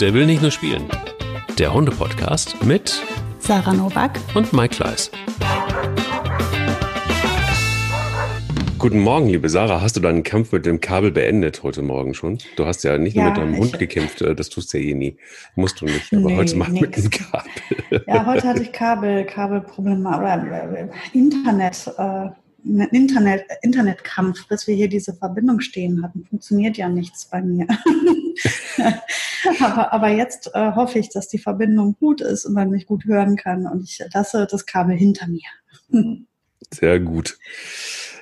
Der will nicht nur spielen. Der Hunde-Podcast mit Sarah Novak und Mike Kleiss. Guten Morgen, liebe Sarah. Hast du deinen Kampf mit dem Kabel beendet heute Morgen schon? Du hast ja nicht nur Ja, mit deinem Hund gekämpft, äh, das tust du ja eh nie. Musst du nicht, aber Nee, heute mal mit dem Kabel. Ja, heute hatte ich Kabel, Kabelprobleme oder äh, Internet, äh, Internet, Internetkampf, bis wir hier diese Verbindung stehen hatten. Funktioniert ja nichts bei mir. aber, aber jetzt äh, hoffe ich, dass die Verbindung gut ist und man mich gut hören kann und ich lasse das Kabel hinter mir. Sehr gut.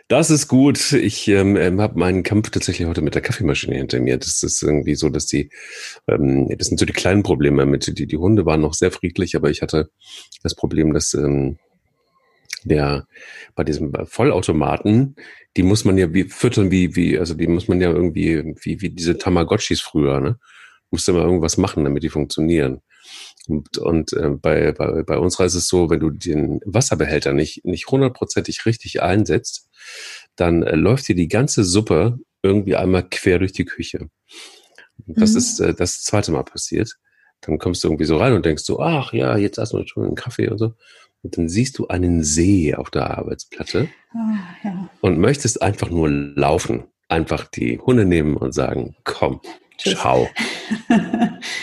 Das ist gut. Ich ähm, ähm, habe meinen Kampf tatsächlich heute mit der Kaffeemaschine hinter mir. Das ist irgendwie so, dass die, ähm, das sind so die kleinen Probleme mit, die, die Hunde waren noch sehr friedlich, aber ich hatte das Problem, dass ähm, der bei diesem Vollautomaten, die muss man ja wie füttern, wie, wie, also die muss man ja irgendwie, wie, wie diese Tamagotchis früher, ne? Musste mal irgendwas machen, damit die funktionieren. Und, und äh, bei, bei, bei unserer ist es so, wenn du den Wasserbehälter nicht, nicht hundertprozentig richtig einsetzt, dann äh, läuft dir die ganze Suppe irgendwie einmal quer durch die Küche. Das Mhm. ist äh, das zweite Mal passiert. Dann kommst du irgendwie so rein und denkst so, ach ja, jetzt hast du schon einen Kaffee und so. Und dann siehst du einen See auf der Arbeitsplatte Ah, ja. und möchtest einfach nur laufen. Einfach die Hunde nehmen und sagen, komm, Tschüss. ciao.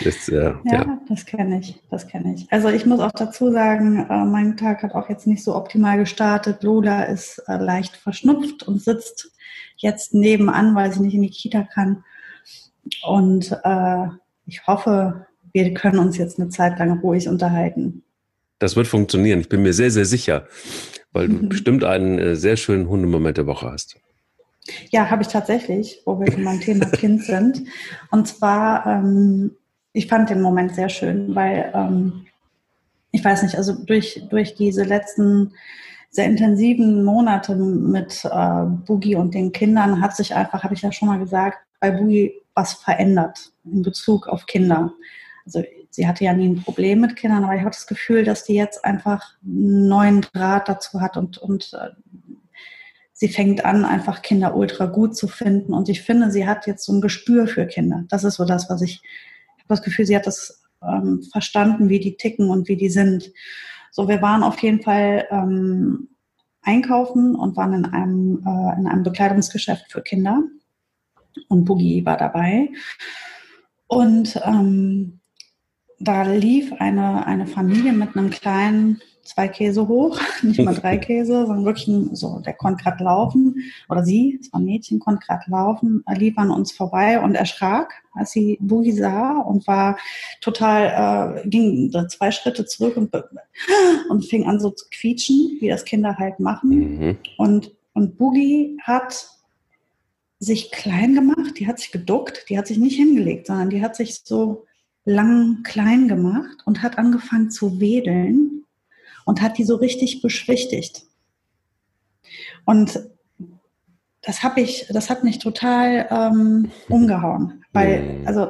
Das, äh, ja. Ja, das kenne ich, das kenne ich. Also ich muss auch dazu sagen, äh, mein Tag hat auch jetzt nicht so optimal gestartet. Lola ist äh, leicht verschnupft und sitzt jetzt nebenan, weil sie nicht in die Kita kann. Und äh, ich hoffe, wir können uns jetzt eine Zeit lang ruhig unterhalten. Das wird funktionieren. Ich bin mir sehr, sehr sicher, weil du Mhm. bestimmt einen äh, sehr schönen Hundemoment der Woche hast. Ja, habe ich tatsächlich, wo wir beim Thema Kind sind. Und zwar, ähm, ich fand den Moment sehr schön, weil ähm, ich weiß nicht, also durch, durch diese letzten sehr intensiven Monate mit äh, Boogie und den Kindern hat sich einfach, habe ich ja schon mal gesagt, bei Boogie was verändert in Bezug auf Kinder. Also sie hatte ja nie ein Problem mit Kindern, aber ich habe das Gefühl, dass die jetzt einfach einen neuen Draht dazu hat und, und äh, sie fängt an, einfach Kinder ultra gut zu finden. Und ich finde, sie hat jetzt so ein Gespür für Kinder. Das ist so das, was ich, ich habe das Gefühl, sie hat das ähm, verstanden, wie die ticken und wie die sind. So, wir waren auf jeden Fall ähm, einkaufen und waren in einem, äh, in einem Bekleidungsgeschäft für Kinder. Und Boogie war dabei. Und ähm, da lief eine, eine Familie mit einem kleinen, zwei Käse hoch, nicht mal drei Käse, sondern wirklich ein, so, der konnte gerade laufen, oder sie, es war ein Mädchen, konnte gerade laufen, lief an uns vorbei und erschrak, als sie Boogie sah und war total, äh, ging zwei Schritte zurück und, und fing an so zu quietschen, wie das Kinder halt machen. Mhm. Und, und Boogie hat sich klein gemacht, die hat sich geduckt, die hat sich nicht hingelegt, sondern die hat sich so lang klein gemacht und hat angefangen zu wedeln und hat die so richtig beschwichtigt. Und das habe ich, das hat mich total ähm, umgehauen, weil, Mhm. also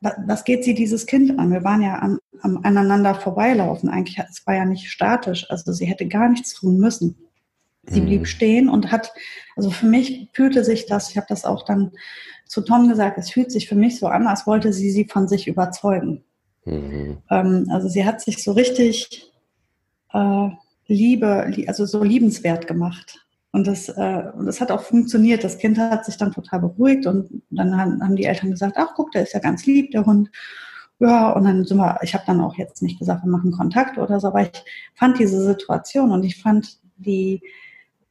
wa- was geht sie dieses Kind an? Wir waren ja am, am aneinander vorbeilaufen. Eigentlich, es war ja nicht statisch. Also sie hätte gar nichts tun müssen. Sie Mhm. blieb stehen und hat, also für mich fühlte sich das, ich habe das auch dann zu Tom gesagt, es fühlt sich für mich so an, als wollte sie sie von sich überzeugen. Mhm. Ähm, also sie hat sich so richtig äh, Liebe, li- also so liebenswert gemacht. Und das, äh, und das hat auch funktioniert. Das Kind hat sich dann total beruhigt und dann haben, haben die Eltern gesagt, ach guck, der ist ja ganz lieb, der Hund. Ja, und dann sind wir, ich habe dann auch jetzt nicht gesagt, wir machen Kontakt oder so, aber ich fand diese Situation und ich fand die,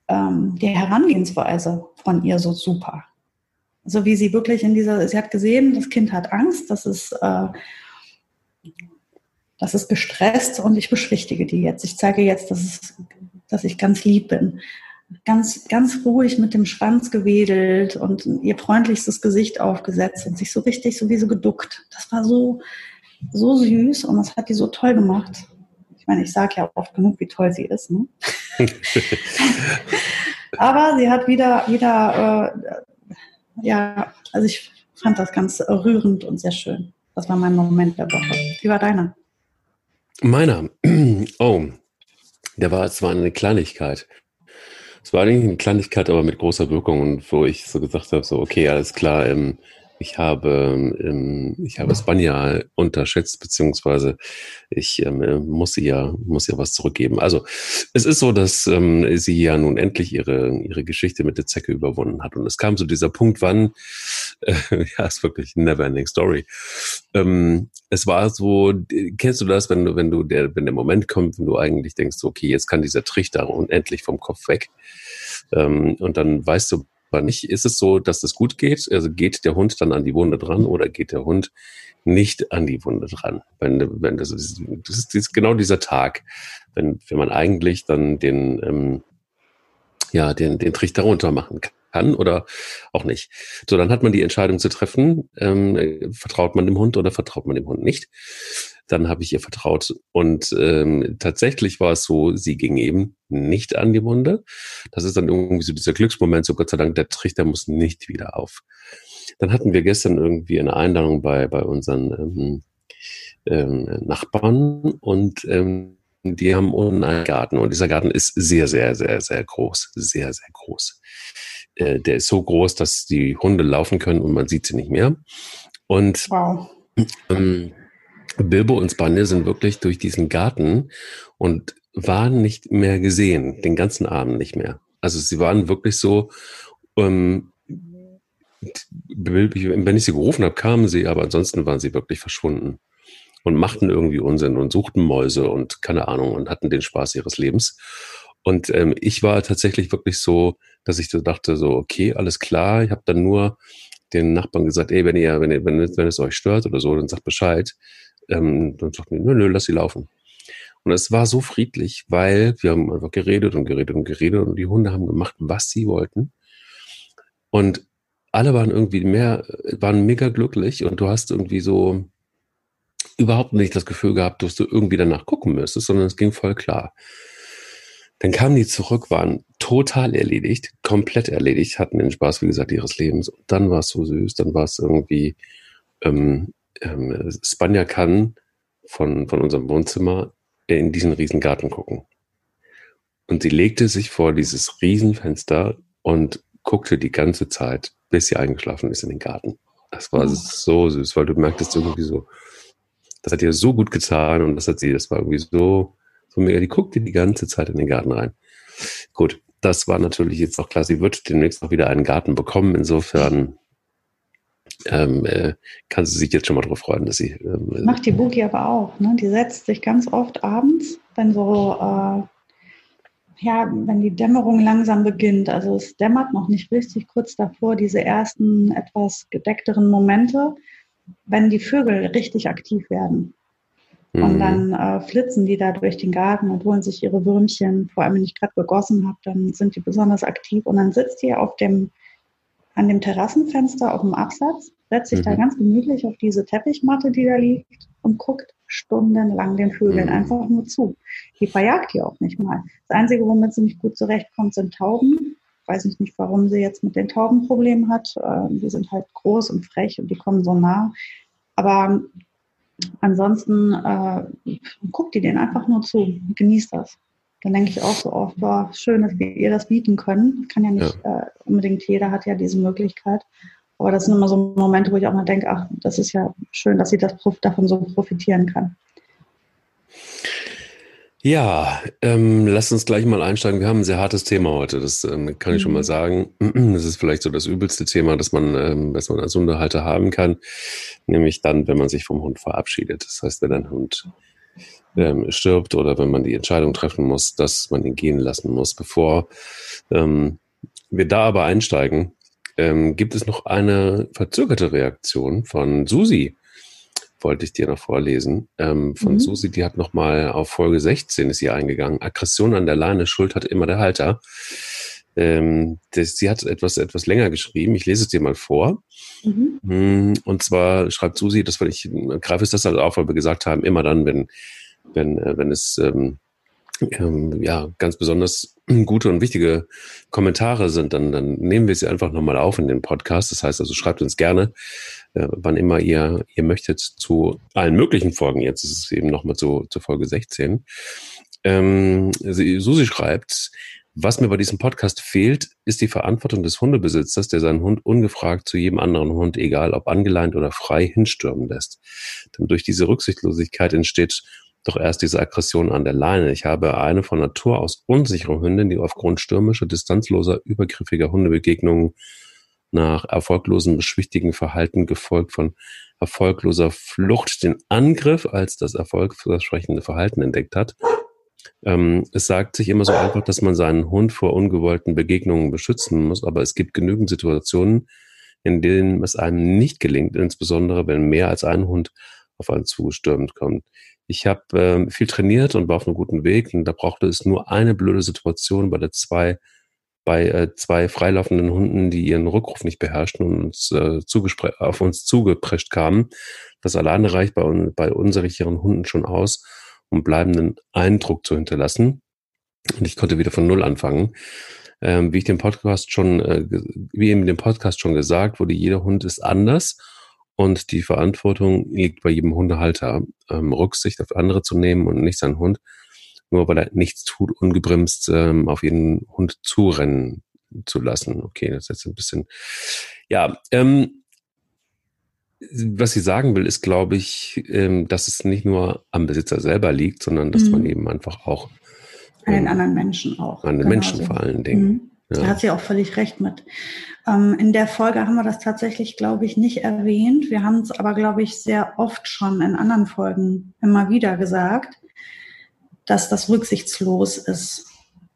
ähm, die Herangehensweise von ihr so super. So wie sie wirklich in dieser, sie hat gesehen, das Kind hat Angst, das ist, äh, das ist gestresst und ich beschwichtige die jetzt. Ich zeige jetzt, dass, es, dass ich ganz lieb bin. Ganz, ganz ruhig mit dem Schwanz gewedelt und ihr freundlichstes Gesicht aufgesetzt und sich so richtig sowieso geduckt. Das war so, so süß und das hat die so toll gemacht. Ich meine, ich sage ja oft genug, wie toll sie ist. Ne? Aber sie hat wieder, wieder, äh, ja, also ich fand das ganz rührend und sehr schön. Das war mein Moment der Woche. Wie war deiner? Meiner, oh, der war zwar eine Kleinigkeit. Es war eigentlich eine Kleinigkeit, aber mit großer Wirkung und wo ich so gesagt habe, so, okay, alles klar, ähm, Ich habe, ähm, ich habe Spanja unterschätzt, beziehungsweise ich ähm, muss ihr ja, muss ihr was zurückgeben. Also es ist so, dass ähm, sie ja nun endlich ihre, ihre Geschichte mit der Zecke überwunden hat. Und es kam zu dieser Punkt, wann, äh, ja, ist wirklich eine never-ending Story. Ähm, es war so, kennst du das, wenn du, wenn du der, wenn der Moment kommt, wenn du eigentlich denkst, okay, jetzt kann dieser Trichter unendlich vom Kopf weg. Ähm, und dann weißt du, aber nicht ist es so, dass das gut geht. Also geht der Hund dann an die Wunde dran oder geht der Hund nicht an die Wunde dran? Wenn, wenn das, ist, das ist, das ist genau dieser Tag, wenn, wenn man eigentlich dann den, ähm, ja, den, den Trichter runter machen kann oder auch nicht. So, dann hat man die Entscheidung zu treffen, ähm, vertraut man dem Hund oder vertraut man dem Hund nicht dann habe ich ihr vertraut. Und ähm, tatsächlich war es so, sie ging eben nicht an die Wunde. Das ist dann irgendwie so dieser Glücksmoment, so Gott sei Dank, der Trichter muss nicht wieder auf. Dann hatten wir gestern irgendwie eine Einladung bei, bei unseren ähm, ähm, Nachbarn und ähm, die haben unten einen Garten und dieser Garten ist sehr, sehr, sehr, sehr groß. Sehr, sehr groß. Äh, der ist so groß, dass die Hunde laufen können und man sieht sie nicht mehr. Und wow. ähm, Bilbo und Spanje sind wirklich durch diesen Garten und waren nicht mehr gesehen, den ganzen Abend nicht mehr. Also sie waren wirklich so, ähm, wenn ich sie gerufen habe, kamen sie, aber ansonsten waren sie wirklich verschwunden und machten irgendwie Unsinn und suchten Mäuse und keine Ahnung und hatten den Spaß ihres Lebens. Und ähm, ich war tatsächlich wirklich so, dass ich so dachte, so, okay, alles klar. Ich habe dann nur den Nachbarn gesagt, ey, wenn ihr, wenn ihr, wenn, wenn es euch stört oder so, dann sagt Bescheid ähm, dann sagten die, nö, nö, lass sie laufen. Und es war so friedlich, weil wir haben einfach geredet und geredet und geredet und die Hunde haben gemacht, was sie wollten. Und alle waren irgendwie mehr, waren mega glücklich und du hast irgendwie so überhaupt nicht das Gefühl gehabt, dass du irgendwie danach gucken müsstest, sondern es ging voll klar. Dann kamen die zurück, waren total erledigt, komplett erledigt, hatten den Spaß, wie gesagt, ihres Lebens. Und dann war es so süß, dann war es irgendwie, ähm, ähm, Spanja kann von, von unserem Wohnzimmer in diesen Riesengarten gucken. Und sie legte sich vor dieses Riesenfenster und guckte die ganze Zeit, bis sie eingeschlafen ist in den Garten. Das war oh. so süß, weil du merktest irgendwie so, das hat ihr so gut getan und das hat sie, das war irgendwie so, so mega. Die guckte die ganze Zeit in den Garten rein. Gut, das war natürlich jetzt auch klar. Sie wird demnächst auch wieder einen Garten bekommen. Insofern ähm, äh, kann sie sich jetzt schon mal darauf freuen, dass sie. Ähm, äh, Macht die Boogie aber auch. Ne? Die setzt sich ganz oft abends, wenn so, äh, ja, wenn die Dämmerung langsam beginnt. Also es dämmert noch nicht richtig kurz davor, diese ersten etwas gedeckteren Momente, wenn die Vögel richtig aktiv werden. Und mhm. dann äh, flitzen die da durch den Garten und holen sich ihre Würmchen. Vor allem, wenn ich gerade begossen habe, dann sind die besonders aktiv. Und dann sitzt die auf dem an dem Terrassenfenster auf dem Absatz, setzt sich mhm. da ganz gemütlich auf diese Teppichmatte, die da liegt, und guckt stundenlang den Vögeln mhm. einfach nur zu. Die verjagt die auch nicht mal. Das Einzige, womit sie nicht gut zurechtkommt, sind Tauben. Weiß ich nicht, warum sie jetzt mit den Tauben Probleme hat. Ähm, die sind halt groß und frech und die kommen so nah. Aber ansonsten äh, guckt die denen einfach nur zu, genießt das dann denke ich auch so oft, boah, schön, dass wir ihr das bieten können. Kann ja nicht ja. Äh, unbedingt jeder hat ja diese Möglichkeit. Aber das sind immer so Momente, wo ich auch mal denke, ach, das ist ja schön, dass sie das davon so profitieren kann. Ja, ähm, lass uns gleich mal einsteigen. Wir haben ein sehr hartes Thema heute, das ähm, kann ich schon mal mhm. sagen. Das ist vielleicht so das übelste Thema, das man, ähm, das man als Hundehalter haben kann, nämlich dann, wenn man sich vom Hund verabschiedet. Das heißt, wenn ein Hund ähm, stirbt oder wenn man die Entscheidung treffen muss, dass man ihn gehen lassen muss. Bevor ähm, wir da aber einsteigen, ähm, gibt es noch eine verzögerte Reaktion von Susi. Wollte ich dir noch vorlesen. Ähm, von mhm. Susi, die hat nochmal auf Folge 16 ist sie eingegangen. Aggression an der Leine, Schuld hat immer der Halter. Ähm, das, sie hat etwas, etwas länger geschrieben. Ich lese es dir mal vor. Mhm. Hm, und zwar schreibt Susi, das weil ich greife es das halt auf, weil wir gesagt haben, immer dann, wenn wenn, äh, wenn es ähm, ähm, ja ganz besonders gute und wichtige Kommentare sind, dann, dann nehmen wir sie einfach nochmal auf in den Podcast. Das heißt also, schreibt uns gerne, äh, wann immer ihr, ihr möchtet, zu allen möglichen Folgen. Jetzt ist es eben nochmal zu, zu Folge 16. Ähm, Susi schreibt, Was mir bei diesem Podcast fehlt, ist die Verantwortung des Hundebesitzers, der seinen Hund ungefragt zu jedem anderen Hund, egal ob angeleint oder frei, hinstürmen lässt. Denn durch diese Rücksichtslosigkeit entsteht doch erst diese Aggression an der Leine. Ich habe eine von Natur aus unsichere Hündin, die aufgrund stürmischer, distanzloser, übergriffiger Hundebegegnungen nach erfolglosem beschwichtigen Verhalten gefolgt von erfolgloser Flucht den Angriff als das erfolgversprechende Verhalten entdeckt hat. Ähm, es sagt sich immer so einfach, dass man seinen Hund vor ungewollten Begegnungen beschützen muss, aber es gibt genügend Situationen, in denen es einem nicht gelingt, insbesondere wenn mehr als ein Hund auf einen zugestürmt kommt. Ich habe ähm, viel trainiert und war auf einem guten Weg und da brauchte es nur eine blöde Situation bei der zwei bei äh, zwei freilaufenden Hunden, die ihren Rückruf nicht beherrschten und uns äh, auf uns zugeprescht kamen. Das alleine reicht bei, bei unsicheren Hunden schon aus, um bleibenden Eindruck zu hinterlassen. Und ich konnte wieder von Null anfangen. Ähm, wie ich den Podcast schon, äh, wie eben dem Podcast schon gesagt wurde, jeder Hund ist anders und die Verantwortung liegt bei jedem Hundehalter, ähm, Rücksicht auf andere zu nehmen und nicht seinen Hund nur weil er nichts tut, ungebremst ähm, auf jeden Hund zurennen zu lassen. Okay, das ist jetzt ein bisschen, ja, ähm, was sie sagen will, ist, glaube ich, ähm, dass es nicht nur am Besitzer selber liegt, sondern dass mhm. man eben einfach auch an den ähm, anderen Menschen auch. An den genau Menschen vor allen Dingen. Mhm. Ja. Da hat sie auch völlig recht mit. Ähm, in der Folge haben wir das tatsächlich, glaube ich, nicht erwähnt. Wir haben es aber, glaube ich, sehr oft schon in anderen Folgen immer wieder gesagt dass das rücksichtslos ist,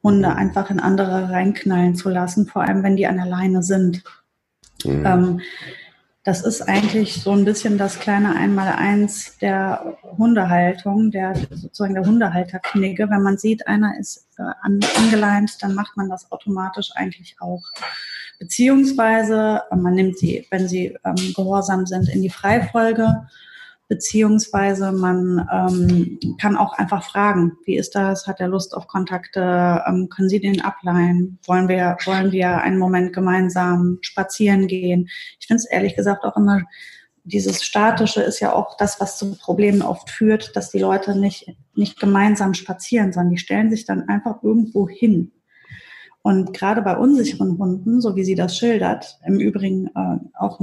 Hunde mhm. einfach in andere reinknallen zu lassen, vor allem wenn die an der Leine sind. Mhm. Ähm, das ist eigentlich so ein bisschen das kleine Einmaleins der Hundehaltung, der sozusagen der Hundehalterknigge. Wenn man sieht, einer ist äh, angeleint, dann macht man das automatisch eigentlich auch. Beziehungsweise äh, man nimmt sie, wenn sie ähm, gehorsam sind, in die Freifolge beziehungsweise man ähm, kann auch einfach fragen, wie ist das, hat er Lust auf Kontakte, ähm, können Sie den ableihen, wollen wir, wollen wir einen Moment gemeinsam spazieren gehen. Ich finde es ehrlich gesagt auch immer, dieses Statische ist ja auch das, was zu Problemen oft führt, dass die Leute nicht, nicht gemeinsam spazieren, sondern die stellen sich dann einfach irgendwo hin und gerade bei unsicheren Hunden, so wie sie das schildert, im Übrigen äh, auch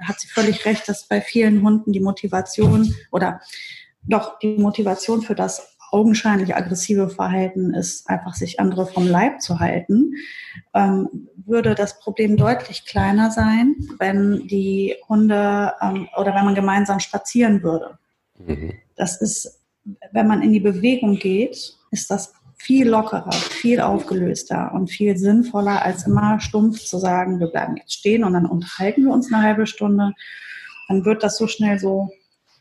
hat sie völlig recht, dass bei vielen Hunden die Motivation oder doch die Motivation für das augenscheinlich aggressive Verhalten ist, einfach sich andere vom Leib zu halten, ähm, würde das Problem deutlich kleiner sein, wenn die Hunde ähm, oder wenn man gemeinsam spazieren würde. Mhm. Das ist, wenn man in die Bewegung geht, ist das viel lockerer, viel aufgelöster und viel sinnvoller, als immer stumpf zu sagen, wir bleiben jetzt stehen und dann unterhalten wir uns eine halbe Stunde. Dann wird das so schnell so,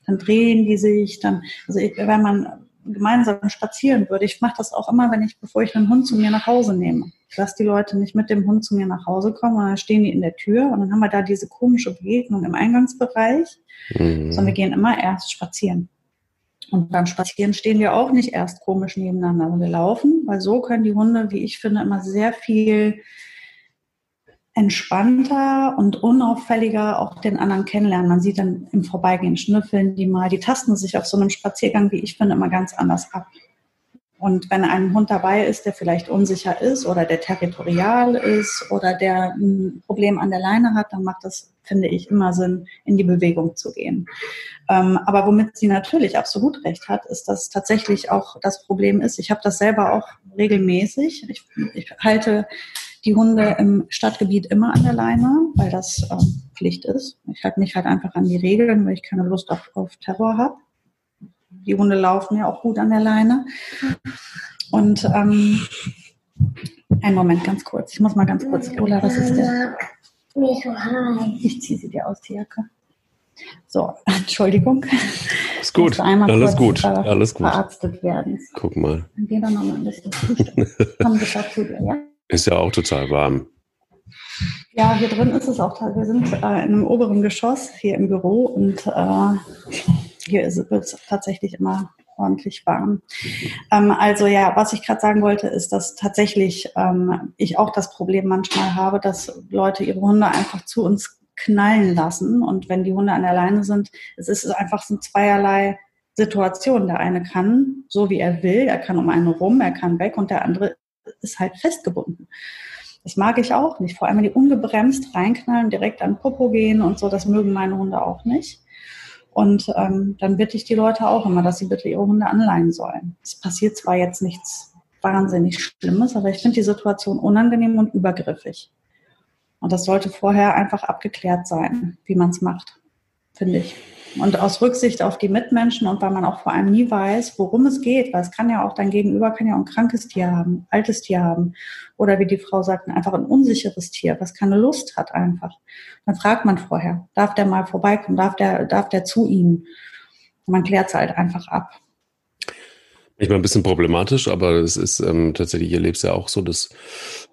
dann drehen die sich, dann, also wenn man gemeinsam spazieren würde, ich mache das auch immer, wenn ich, bevor ich einen Hund zu mir nach Hause nehme. Ich lasse die Leute nicht mit dem Hund zu mir nach Hause kommen und dann stehen die in der Tür und dann haben wir da diese komische Begegnung im Eingangsbereich, mhm. sondern wir gehen immer erst spazieren. Und beim Spazieren stehen wir auch nicht erst komisch nebeneinander. Wir laufen, weil so können die Hunde, wie ich finde, immer sehr viel entspannter und unauffälliger auch den anderen kennenlernen. Man sieht dann im Vorbeigehen, schnüffeln die mal, die tasten sich auf so einem Spaziergang, wie ich finde, immer ganz anders ab. Und wenn ein Hund dabei ist, der vielleicht unsicher ist oder der territorial ist oder der ein Problem an der Leine hat, dann macht das, finde ich, immer Sinn, in die Bewegung zu gehen. Ähm, aber womit sie natürlich absolut recht hat, ist, dass tatsächlich auch das Problem ist, ich habe das selber auch regelmäßig. Ich, ich halte die Hunde im Stadtgebiet immer an der Leine, weil das ähm, Pflicht ist. Ich halte mich halt einfach an die Regeln, weil ich keine Lust auf, auf Terror habe die Hunde laufen ja auch gut an der Leine. Und ähm, einen Moment, ganz kurz. Ich muss mal ganz kurz. Lola, was ist denn? Ich ziehe sie dir aus, die Jacke. So, Entschuldigung. Ist gut. Alles gut. Alles gut. Verarztet werden. Guck mal. Dann geh dann noch mal ein bisschen Komm zu dir, ja? Ist ja auch total warm. Ja, hier drin ist es auch. Wir sind äh, in einem oberen Geschoss hier im Büro und äh, hier wird es tatsächlich immer ordentlich warm. Ähm, also ja, was ich gerade sagen wollte, ist, dass tatsächlich ähm, ich auch das Problem manchmal habe, dass Leute ihre Hunde einfach zu uns knallen lassen. Und wenn die Hunde an der Leine sind, es ist einfach so zweierlei Situation. Der eine kann so, wie er will, er kann um einen rum, er kann weg und der andere ist halt festgebunden. Das mag ich auch nicht. Vor allem, wenn die ungebremst reinknallen, direkt an Popo gehen und so, das mögen meine Hunde auch nicht. Und ähm, dann bitte ich die Leute auch immer, dass sie bitte ihre Hunde anleihen sollen. Es passiert zwar jetzt nichts wahnsinnig Schlimmes, aber ich finde die Situation unangenehm und übergriffig. Und das sollte vorher einfach abgeklärt sein, wie man es macht, finde ich. Und aus Rücksicht auf die Mitmenschen und weil man auch vor allem nie weiß, worum es geht, weil es kann ja auch dein Gegenüber kann ja auch ein krankes Tier haben, altes Tier haben oder wie die Frau sagt, einfach ein unsicheres Tier, was keine Lust hat einfach. Dann fragt man vorher, darf der mal vorbeikommen, darf der, darf der zu ihm? man klärt es halt einfach ab. Ich meine, ein bisschen problematisch, aber es ist ähm, tatsächlich, hier lebst ja auch so, dass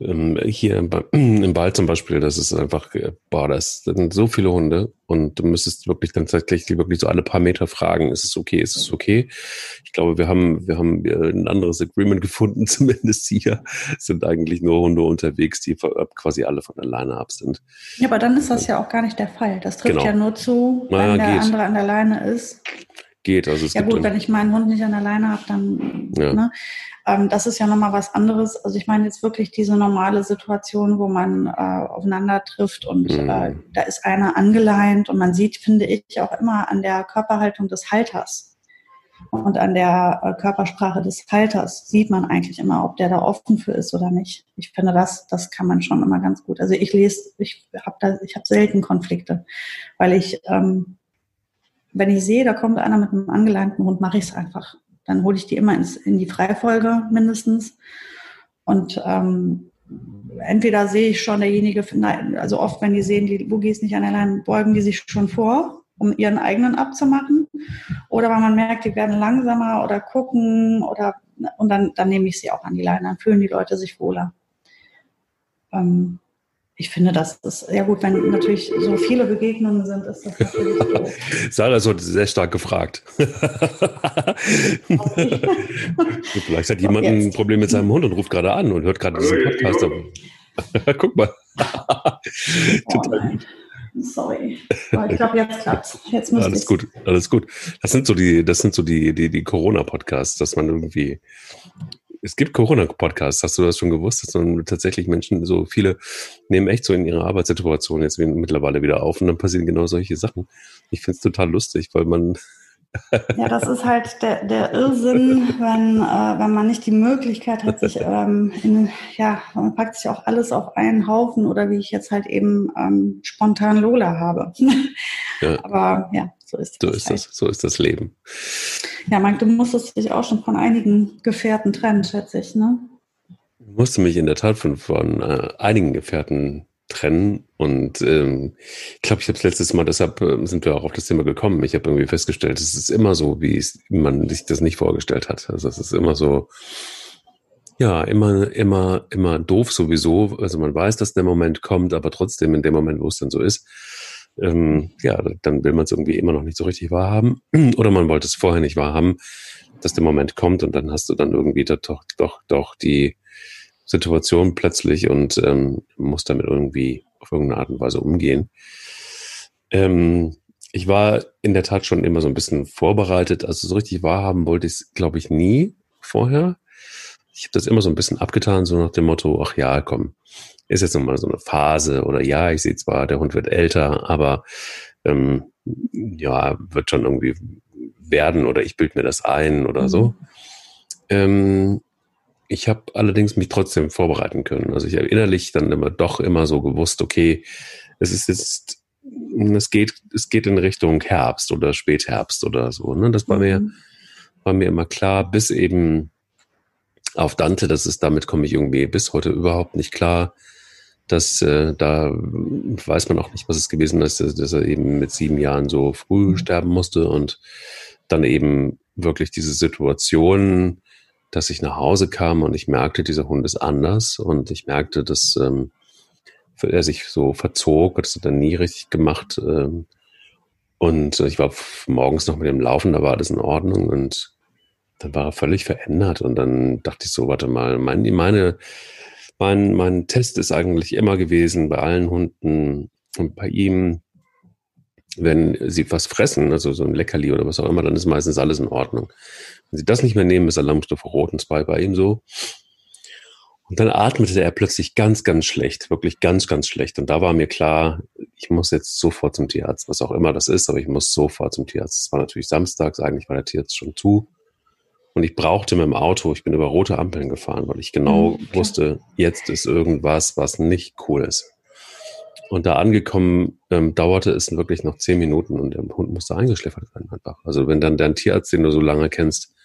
ähm, hier im, im Wald zum Beispiel, das ist einfach, äh, boah, das sind so viele Hunde und du müsstest wirklich dann tatsächlich wirklich so alle paar Meter fragen, ist es okay, ist es okay? Ich glaube, wir haben, wir haben ein anderes Agreement gefunden, zumindest hier sind eigentlich nur Hunde unterwegs, die quasi alle von alleine ab sind. Ja, aber dann ist das ja auch gar nicht der Fall. Das trifft genau. ja nur zu, wenn naja, der geht. andere an der Leine ist geht. Also es ja gut, wenn ich meinen Hund nicht an der Leine habe, dann, ja. ne? Ähm, das ist ja nochmal was anderes. Also ich meine jetzt wirklich diese normale Situation, wo man äh, aufeinander trifft und mhm. äh, da ist einer angeleint und man sieht, finde ich, auch immer an der Körperhaltung des Halters und an der äh, Körpersprache des Halters sieht man eigentlich immer, ob der da offen für ist oder nicht. Ich finde, das, das kann man schon immer ganz gut. Also ich lese, ich habe da, ich habe selten Konflikte, weil ich ähm, wenn ich sehe, da kommt einer mit einem angeleinten Hund, mache ich es einfach. Dann hole ich die immer ins, in die Freifolge mindestens. Und ähm, entweder sehe ich schon derjenige, also oft, wenn die sehen, die Boogies nicht an der Leine, beugen die sich schon vor, um ihren eigenen abzumachen. Oder wenn man merkt, die werden langsamer oder gucken oder und dann, dann nehme ich sie auch an die Leine, dann fühlen die Leute sich wohler. Ähm, ich finde, das ist ja gut, wenn natürlich so viele Begegnungen sind, ist das natürlich so. Sarah ist heute sehr stark gefragt. Vielleicht hat jemand ein Problem mit seinem Hund und ruft gerade an und hört gerade diesen Podcast. Guck mal. Total gut. Sorry. Aber ich glaube, jetzt klappt Jetzt alles gut, alles gut. Das sind so die, das sind so die, die, die Corona-Podcasts, dass man irgendwie es gibt Corona-Podcasts, hast du das schon gewusst, dass dann tatsächlich Menschen, so viele nehmen echt so in ihrer Arbeitssituation jetzt mittlerweile wieder auf und dann passieren genau solche Sachen. Ich finde es total lustig, weil man ja, das ist halt der, der Irrsinn, wenn, äh, wenn man nicht die Möglichkeit hat, sich ähm, in, ja, man packt sich auch alles auf einen Haufen oder wie ich jetzt halt eben ähm, spontan Lola habe. Ja. Aber ja, so ist das. So ist halt. das, so ist das Leben. Ja, Mike, du musstest dich auch schon von einigen Gefährten trennen, schätze ich, ne? Ich musste mich in der Tat von, von äh, einigen Gefährten trennen. Und ähm, ich glaube, ich habe das letztes Mal, deshalb äh, sind wir auch auf das Thema gekommen. Ich habe irgendwie festgestellt, es ist immer so, wie man sich das nicht vorgestellt hat. Also es ist immer so, ja, immer, immer, immer doof sowieso. Also man weiß, dass der Moment kommt, aber trotzdem in dem Moment, wo es dann so ist, ähm, ja, dann will man es irgendwie immer noch nicht so richtig wahrhaben. Oder man wollte es vorher nicht wahrhaben, dass der Moment kommt und dann hast du dann irgendwie doch, doch, doch die Situation plötzlich und ähm, muss damit irgendwie auf irgendeine Art und Weise umgehen. Ähm, ich war in der Tat schon immer so ein bisschen vorbereitet. Also so richtig wahrhaben wollte ich es, glaube ich, nie vorher. Ich habe das immer so ein bisschen abgetan, so nach dem Motto, ach ja, komm, ist jetzt nochmal so eine Phase oder ja, ich sehe zwar, der Hund wird älter, aber ähm, ja, wird schon irgendwie werden oder ich bild mir das ein oder mhm. so. Ähm, ich habe allerdings mich trotzdem vorbereiten können. Also ich habe innerlich dann immer doch immer so gewusst, okay, es ist jetzt, es geht, es geht in Richtung Herbst oder Spätherbst oder so. Ne? Das war mhm. mir, war mir immer klar, bis eben auf Dante, das ist, damit komme ich irgendwie bis heute überhaupt nicht klar. Dass äh, da weiß man auch nicht, was es gewesen ist, dass, dass er eben mit sieben Jahren so früh mhm. sterben musste und dann eben wirklich diese Situation, dass ich nach Hause kam und ich merkte, dieser Hund ist anders und ich merkte, dass ähm, er sich so verzog, das hat er nie richtig gemacht. Ähm, und ich war morgens noch mit dem Laufen, da war alles in Ordnung und dann war er völlig verändert und dann dachte ich so, warte mal, mein, meine, mein, mein Test ist eigentlich immer gewesen bei allen Hunden und bei ihm, wenn sie was fressen, also so ein Leckerli oder was auch immer, dann ist meistens alles in Ordnung. Wenn sie das nicht mehr nehmen, ist Alarmstufe Rot und zwei bei ihm so. Und dann atmete er plötzlich ganz, ganz schlecht, wirklich ganz, ganz schlecht. Und da war mir klar, ich muss jetzt sofort zum Tierarzt, was auch immer das ist, aber ich muss sofort zum Tierarzt. Es war natürlich samstags, eigentlich war der Tierarzt schon zu. Und ich brauchte mit dem Auto, ich bin über rote Ampeln gefahren, weil ich genau mhm, wusste, jetzt ist irgendwas, was nicht cool ist. Und da angekommen, ähm, dauerte es wirklich noch zehn Minuten und der Hund musste eingeschläfert werden einfach. Also wenn dann dein Tierarzt, den du so lange kennst,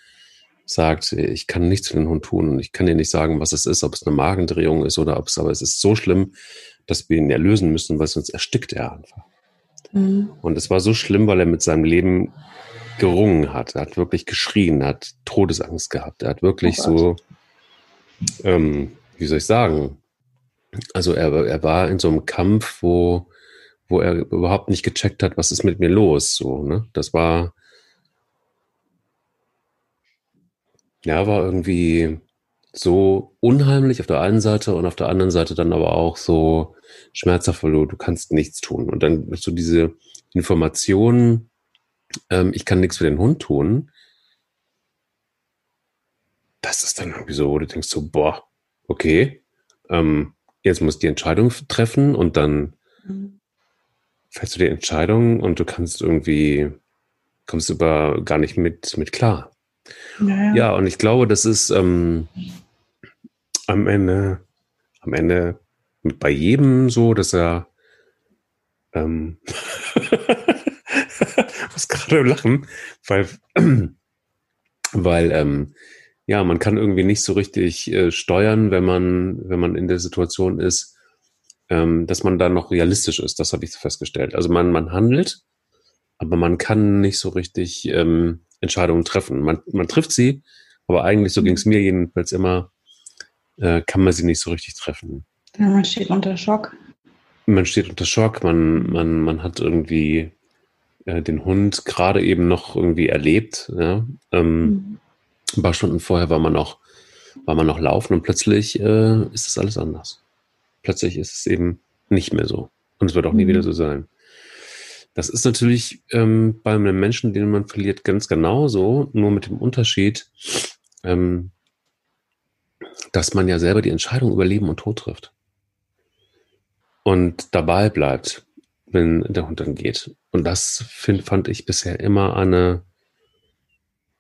sagt, ich kann nichts für den Hund tun und ich kann dir nicht sagen, was es ist, ob es eine Magendrehung ist oder ob es, aber es ist so schlimm, dass wir ihn erlösen müssen, weil sonst erstickt er einfach. Mhm. Und es war so schlimm, weil er mit seinem Leben gerungen hat. Er hat wirklich geschrien, hat Todesangst gehabt. Er hat wirklich oh so, ähm, wie soll ich sagen, also er, er war in so einem Kampf, wo, wo er überhaupt nicht gecheckt hat, was ist mit mir los. So, ne? Das war, ja, war irgendwie so unheimlich auf der einen Seite und auf der anderen Seite dann aber auch so schmerzhaft, weil du, du kannst nichts tun. Und dann so diese Information, ähm, ich kann nichts für den Hund tun, das ist dann irgendwie so, wo du denkst so, boah, okay, ähm, jetzt musst du die Entscheidung treffen und dann mhm. fällst du die Entscheidung und du kannst irgendwie, kommst über gar nicht mit, mit klar. Naja. Ja, und ich glaube, das ist ähm, am Ende, am Ende bei jedem so, dass er ähm, muss gerade lachen, weil, weil ähm, ja, man kann irgendwie nicht so richtig äh, steuern, wenn man, wenn man in der Situation ist, ähm, dass man da noch realistisch ist. Das habe ich festgestellt. Also man, man handelt, aber man kann nicht so richtig ähm, Entscheidungen treffen. Man, man trifft sie, aber eigentlich, so mhm. ging es mir jedenfalls immer, äh, kann man sie nicht so richtig treffen. Ja, man steht unter Schock. Man steht unter Schock, man, man, man hat irgendwie äh, den Hund gerade eben noch irgendwie erlebt. Ja? Ähm, mhm. Ein paar Stunden vorher war man noch, war man noch laufen und plötzlich äh, ist das alles anders. Plötzlich ist es eben nicht mehr so. Und es wird auch nie mhm. wieder so sein. Das ist natürlich ähm, bei einem Menschen, den man verliert, ganz genauso, nur mit dem Unterschied, ähm, dass man ja selber die Entscheidung über Leben und Tod trifft. Und dabei bleibt, wenn der Hund dann geht. Und das find, fand ich bisher immer eine,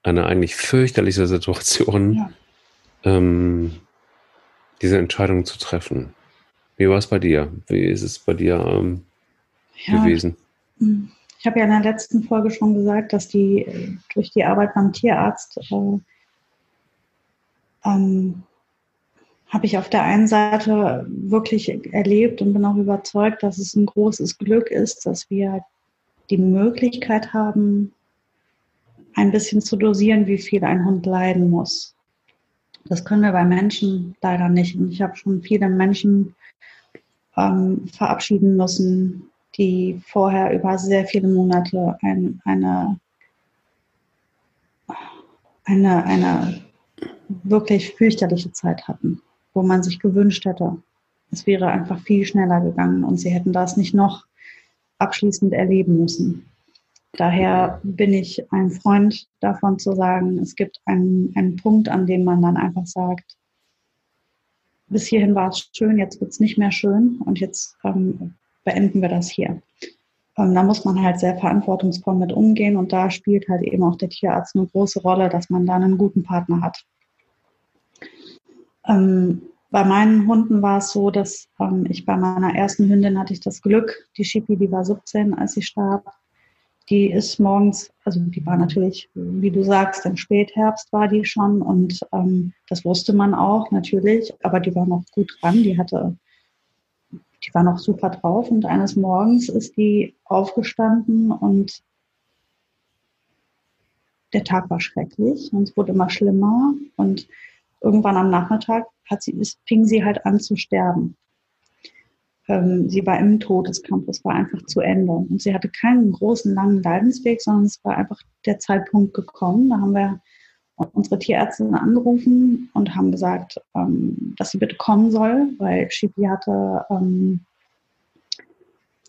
eine eigentlich fürchterliche Situation, ja. ähm, diese Entscheidung zu treffen. Wie war es bei dir? Wie ist es bei dir ähm, ja, gewesen? Ich habe ja in der letzten Folge schon gesagt, dass die durch die Arbeit beim Tierarzt äh, ähm, habe ich auf der einen Seite wirklich erlebt und bin auch überzeugt, dass es ein großes Glück ist, dass wir die Möglichkeit haben, ein bisschen zu dosieren, wie viel ein Hund leiden muss. Das können wir bei Menschen leider nicht. Und ich habe schon viele Menschen ähm, verabschieden müssen, die vorher über sehr viele Monate ein, eine, eine, eine wirklich fürchterliche Zeit hatten, wo man sich gewünscht hätte, es wäre einfach viel schneller gegangen und sie hätten das nicht noch abschließend erleben müssen. Daher bin ich ein Freund davon zu sagen, es gibt einen, einen Punkt, an dem man dann einfach sagt, bis hierhin war es schön, jetzt wird es nicht mehr schön und jetzt ähm, beenden wir das hier. Ähm, da muss man halt sehr verantwortungsvoll mit umgehen und da spielt halt eben auch der Tierarzt eine große Rolle, dass man da einen guten Partner hat. Ähm, bei meinen Hunden war es so, dass ähm, ich bei meiner ersten Hündin hatte ich das Glück, die Shipi, die war 17, als sie starb. Die ist morgens, also die war natürlich, wie du sagst, im Spätherbst war die schon und ähm, das wusste man auch natürlich, aber die war noch gut dran. Die hatte die war noch super drauf und eines Morgens ist die aufgestanden und der Tag war schrecklich und es wurde immer schlimmer und irgendwann am Nachmittag hat sie, fing sie halt an zu sterben. Ähm, sie war im Todeskampf, es war einfach zu Ende und sie hatte keinen großen, langen Leidensweg, sondern es war einfach der Zeitpunkt gekommen. Da haben wir unsere Tierärztin angerufen und haben gesagt, ähm, dass sie bitte kommen soll, weil Shibi hatte, ähm,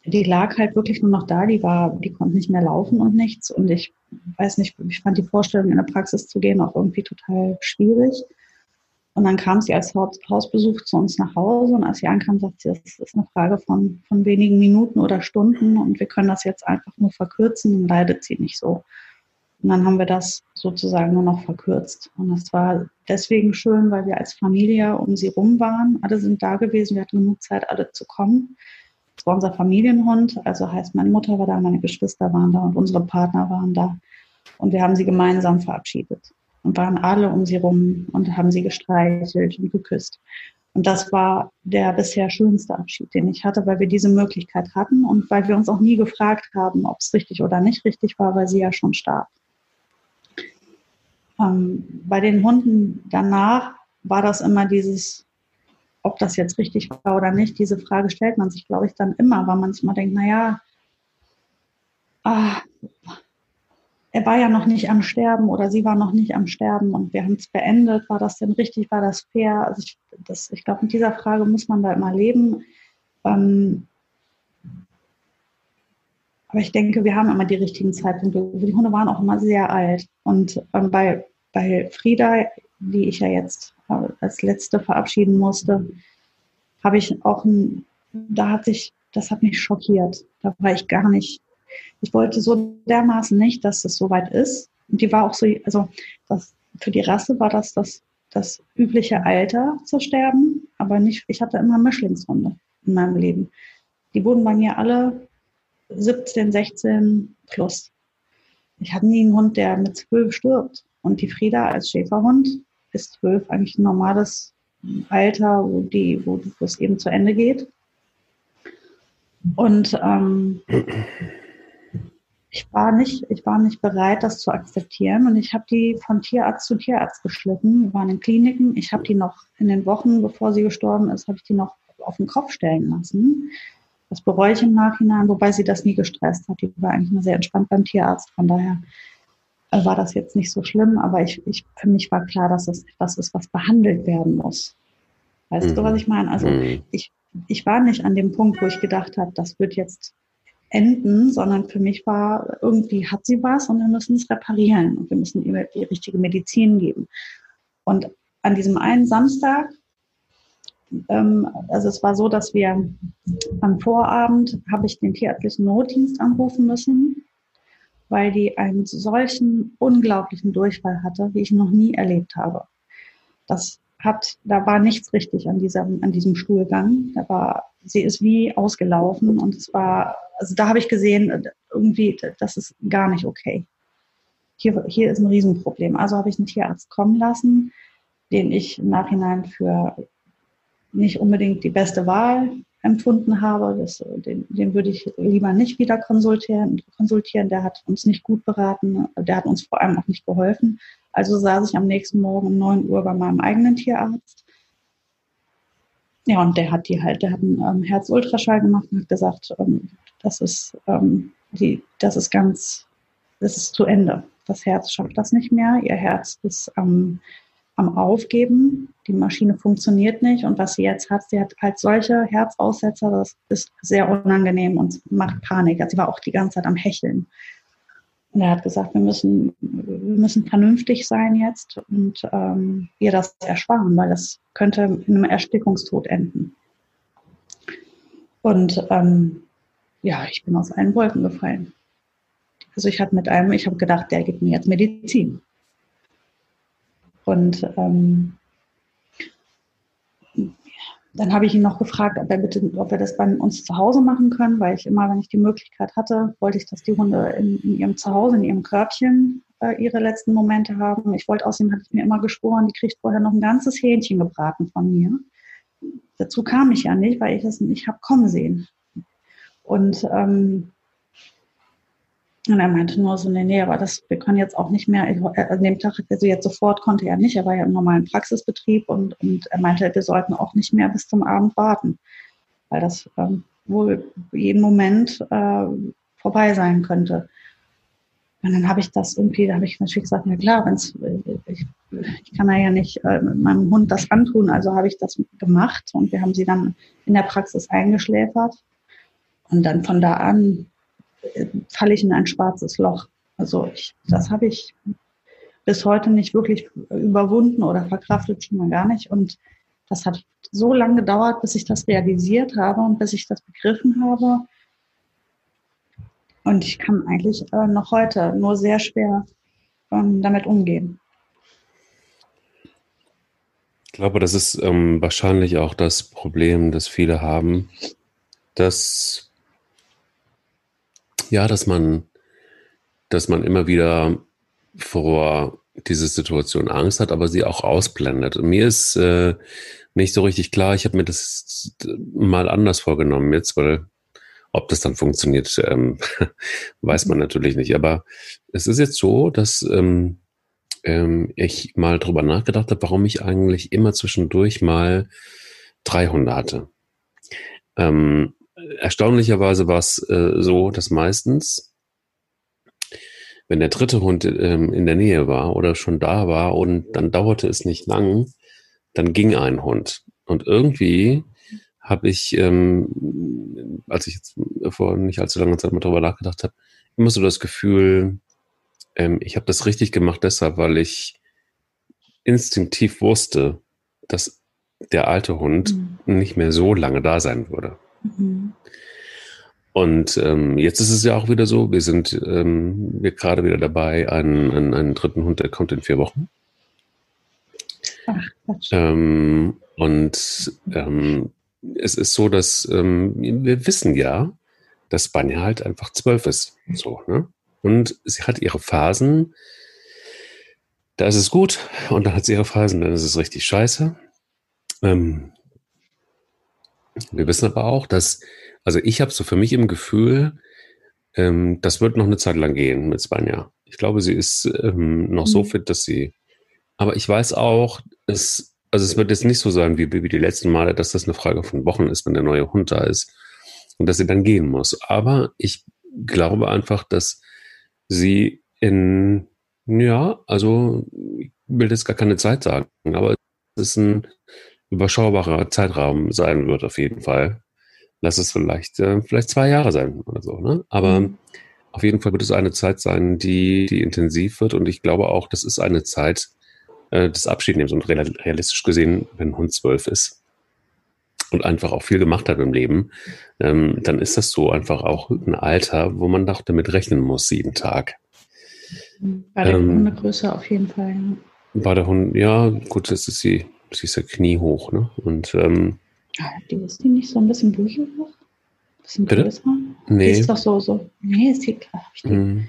die lag halt wirklich nur noch da, die war, die konnte nicht mehr laufen und nichts. Und ich weiß nicht, ich fand die Vorstellung, in der Praxis zu gehen, auch irgendwie total schwierig. Und dann kam sie als Hausbesuch zu uns nach Hause und als sie ankam, sagt sie, das ist eine Frage von, von wenigen Minuten oder Stunden und wir können das jetzt einfach nur verkürzen, dann leidet sie nicht so. Und dann haben wir das sozusagen nur noch verkürzt. Und das war deswegen schön, weil wir als Familie um sie rum waren. Alle sind da gewesen, wir hatten genug Zeit, alle zu kommen. Das war unser Familienhund, also heißt, meine Mutter war da, meine Geschwister waren da und unsere Partner waren da. Und wir haben sie gemeinsam verabschiedet und waren alle um sie rum und haben sie gestreichelt und geküsst. Und das war der bisher schönste Abschied, den ich hatte, weil wir diese Möglichkeit hatten und weil wir uns auch nie gefragt haben, ob es richtig oder nicht richtig war, weil sie ja schon starb. Ähm, bei den Hunden danach war das immer dieses, ob das jetzt richtig war oder nicht. Diese Frage stellt man sich, glaube ich, dann immer, weil man sich mal denkt, naja, ah, er war ja noch nicht am Sterben oder sie war noch nicht am Sterben und wir haben es beendet. War das denn richtig? War das fair? Also ich, ich glaube, mit dieser Frage muss man da immer leben. Ähm, aber ich denke, wir haben immer die richtigen Zeitpunkte. Die Hunde waren auch immer sehr alt. Und ähm, bei, bei Frieda, die ich ja jetzt äh, als letzte verabschieden musste, habe ich auch ein, da hat sich, das hat mich schockiert. Da war ich gar nicht ich wollte so dermaßen nicht, dass es so weit ist. Und die war auch so, also das, für die Rasse war das, das das übliche Alter zu sterben, aber nicht, ich hatte immer Mischlingshunde in meinem Leben. Die wurden bei mir alle 17, 16 plus. Ich hatte nie einen Hund, der mit zwölf stirbt. Und die Frieda als Schäferhund ist zwölf eigentlich ein normales Alter, wo, die, wo, wo es eben zu Ende geht. Und ähm, ich war nicht, ich war nicht bereit, das zu akzeptieren. Und ich habe die von Tierarzt zu Tierarzt geschliffen. Wir waren in Kliniken. Ich habe die noch in den Wochen, bevor sie gestorben ist, habe ich die noch auf den Kopf stellen lassen. Das bereue ich im Nachhinein, wobei sie das nie gestresst hat. Die war eigentlich nur sehr entspannt beim Tierarzt. Von daher äh, war das jetzt nicht so schlimm. Aber ich, ich, für mich war klar, dass es etwas ist, was behandelt werden muss. Weißt mhm. du, was ich meine? Also mhm. ich, ich war nicht an dem Punkt, wo ich gedacht habe, das wird jetzt enden, sondern für mich war, irgendwie hat sie was und wir müssen es reparieren und wir müssen ihr die richtige Medizin geben. Und an diesem einen Samstag, ähm, also es war so, dass wir am Vorabend habe ich den tierärztlichen Notdienst anrufen müssen, weil die einen solchen unglaublichen Durchfall hatte, wie ich noch nie erlebt habe. Das hat, da war nichts richtig an diesem, an diesem Stuhlgang. Da war, sie ist wie ausgelaufen und es war, also da habe ich gesehen, irgendwie, das ist gar nicht okay. Hier, hier ist ein Riesenproblem. Also habe ich einen Tierarzt kommen lassen, den ich im Nachhinein für nicht unbedingt die beste Wahl empfunden habe. Das, den, den würde ich lieber nicht wieder konsultieren, konsultieren. Der hat uns nicht gut beraten. Der hat uns vor allem auch nicht geholfen. Also saß ich am nächsten Morgen um 9 Uhr bei meinem eigenen Tierarzt. Ja, und der hat die halt, der hat einen ähm, Herzultraschall gemacht und hat gesagt, ähm, das ist, ähm, die, das ist ganz, das ist zu Ende. Das Herz schafft das nicht mehr. Ihr Herz ist ähm, am Aufgeben. Die Maschine funktioniert nicht. Und was sie jetzt hat, sie hat halt solche Herzaussetzer, das ist sehr unangenehm und macht Panik. Also sie war auch die ganze Zeit am Hecheln. Und er hat gesagt, wir müssen, wir müssen vernünftig sein jetzt und ähm, ihr das ersparen, weil das könnte in einem Erstickungstod enden. Und ähm, ja, ich bin aus allen Wolken gefallen. Also ich hatte mit einem, ich habe gedacht, der gibt mir jetzt Medizin. Und ähm, dann habe ich ihn noch gefragt, ob, er bitte, ob wir das bei uns zu Hause machen können, weil ich immer, wenn ich die Möglichkeit hatte, wollte ich, dass die Hunde in, in ihrem Zuhause, in ihrem Körbchen äh, ihre letzten Momente haben. Ich wollte außerdem, hatte ich mir immer geschworen, die kriegt vorher noch ein ganzes Hähnchen gebraten von mir. Dazu kam ich ja nicht, weil ich das nicht habe kommen sehen. Und ähm, und er meinte nur so, nee, nee, aber das, wir können jetzt auch nicht mehr, an dem Tag, also jetzt sofort konnte er nicht, er war ja im normalen Praxisbetrieb und, und er meinte, wir sollten auch nicht mehr bis zum Abend warten, weil das ähm, wohl jeden Moment äh, vorbei sein könnte. Und dann habe ich das irgendwie, da habe ich natürlich gesagt, na klar, wenn's, ich, ich kann ja nicht äh, meinem Hund das antun, also habe ich das gemacht und wir haben sie dann in der Praxis eingeschläfert. Und dann von da an falle ich in ein schwarzes Loch. Also ich, das habe ich bis heute nicht wirklich überwunden oder verkraftet, schon mal gar nicht. Und das hat so lange gedauert, bis ich das realisiert habe und bis ich das begriffen habe. Und ich kann eigentlich äh, noch heute nur sehr schwer ähm, damit umgehen. Ich glaube, das ist ähm, wahrscheinlich auch das Problem, das viele haben, dass ja, dass man, dass man immer wieder vor diese Situation Angst hat, aber sie auch ausblendet. Und mir ist äh, nicht so richtig klar, ich habe mir das mal anders vorgenommen jetzt, weil ob das dann funktioniert, ähm, weiß man natürlich nicht. Aber es ist jetzt so, dass ähm, ähm, ich mal drüber nachgedacht habe, warum ich eigentlich immer zwischendurch mal drei Hunde hatte. Ähm, erstaunlicherweise war es äh, so, dass meistens wenn der dritte Hund ähm, in der Nähe war oder schon da war und dann dauerte es nicht lang, dann ging ein Hund. Und irgendwie habe ich, ähm, als ich jetzt vor nicht allzu langer Zeit mal drüber nachgedacht habe, immer so das Gefühl, ähm, ich habe das richtig gemacht deshalb, weil ich instinktiv wusste, dass der alte Hund mhm. nicht mehr so lange da sein würde. Mhm. Und ähm, jetzt ist es ja auch wieder so, wir sind ähm, wir gerade wieder dabei, einen, einen, einen dritten Hund, der kommt in vier Wochen. Ach, ähm, und ähm, es ist so, dass ähm, wir wissen ja, dass Banja halt einfach zwölf ist. So, ne? Und sie hat ihre Phasen, da ist es gut, und dann hat sie ihre Phasen, dann ist es richtig scheiße. Ähm, wir wissen aber auch, dass also ich habe so für mich im Gefühl, ähm, das wird noch eine Zeit lang gehen mit Spanja. Ich glaube, sie ist ähm, noch mhm. so fit, dass sie. Aber ich weiß auch, es, also es wird jetzt nicht so sein wie, wie die letzten Male, dass das eine Frage von Wochen ist, wenn der neue Hund da ist und dass sie dann gehen muss. Aber ich glaube einfach, dass sie in, ja, also ich will jetzt gar keine Zeit sagen, aber es ist ein überschaubarer Zeitraum sein wird auf jeden Fall lass es vielleicht, äh, vielleicht zwei Jahre sein oder so. Ne? Aber mhm. auf jeden Fall wird es eine Zeit sein, die, die intensiv wird. Und ich glaube auch, das ist eine Zeit äh, des Abschiednehmens. Und realistisch gesehen, wenn ein Hund zwölf ist und einfach auch viel gemacht hat im Leben, ähm, dann ist das so einfach auch ein Alter, wo man doch damit rechnen muss, jeden Tag. Bei der ähm, Hundegröße auf jeden Fall. Bei der Hund, ja, gut, das ist sie, sie ist ja kniehoch, ne? Und ähm, die ist die nicht so ein bisschen büchig hoch? Bisschen Bitte? größer? Nee. Die ist doch so, so. Nee, ist die, hab ich. Mm.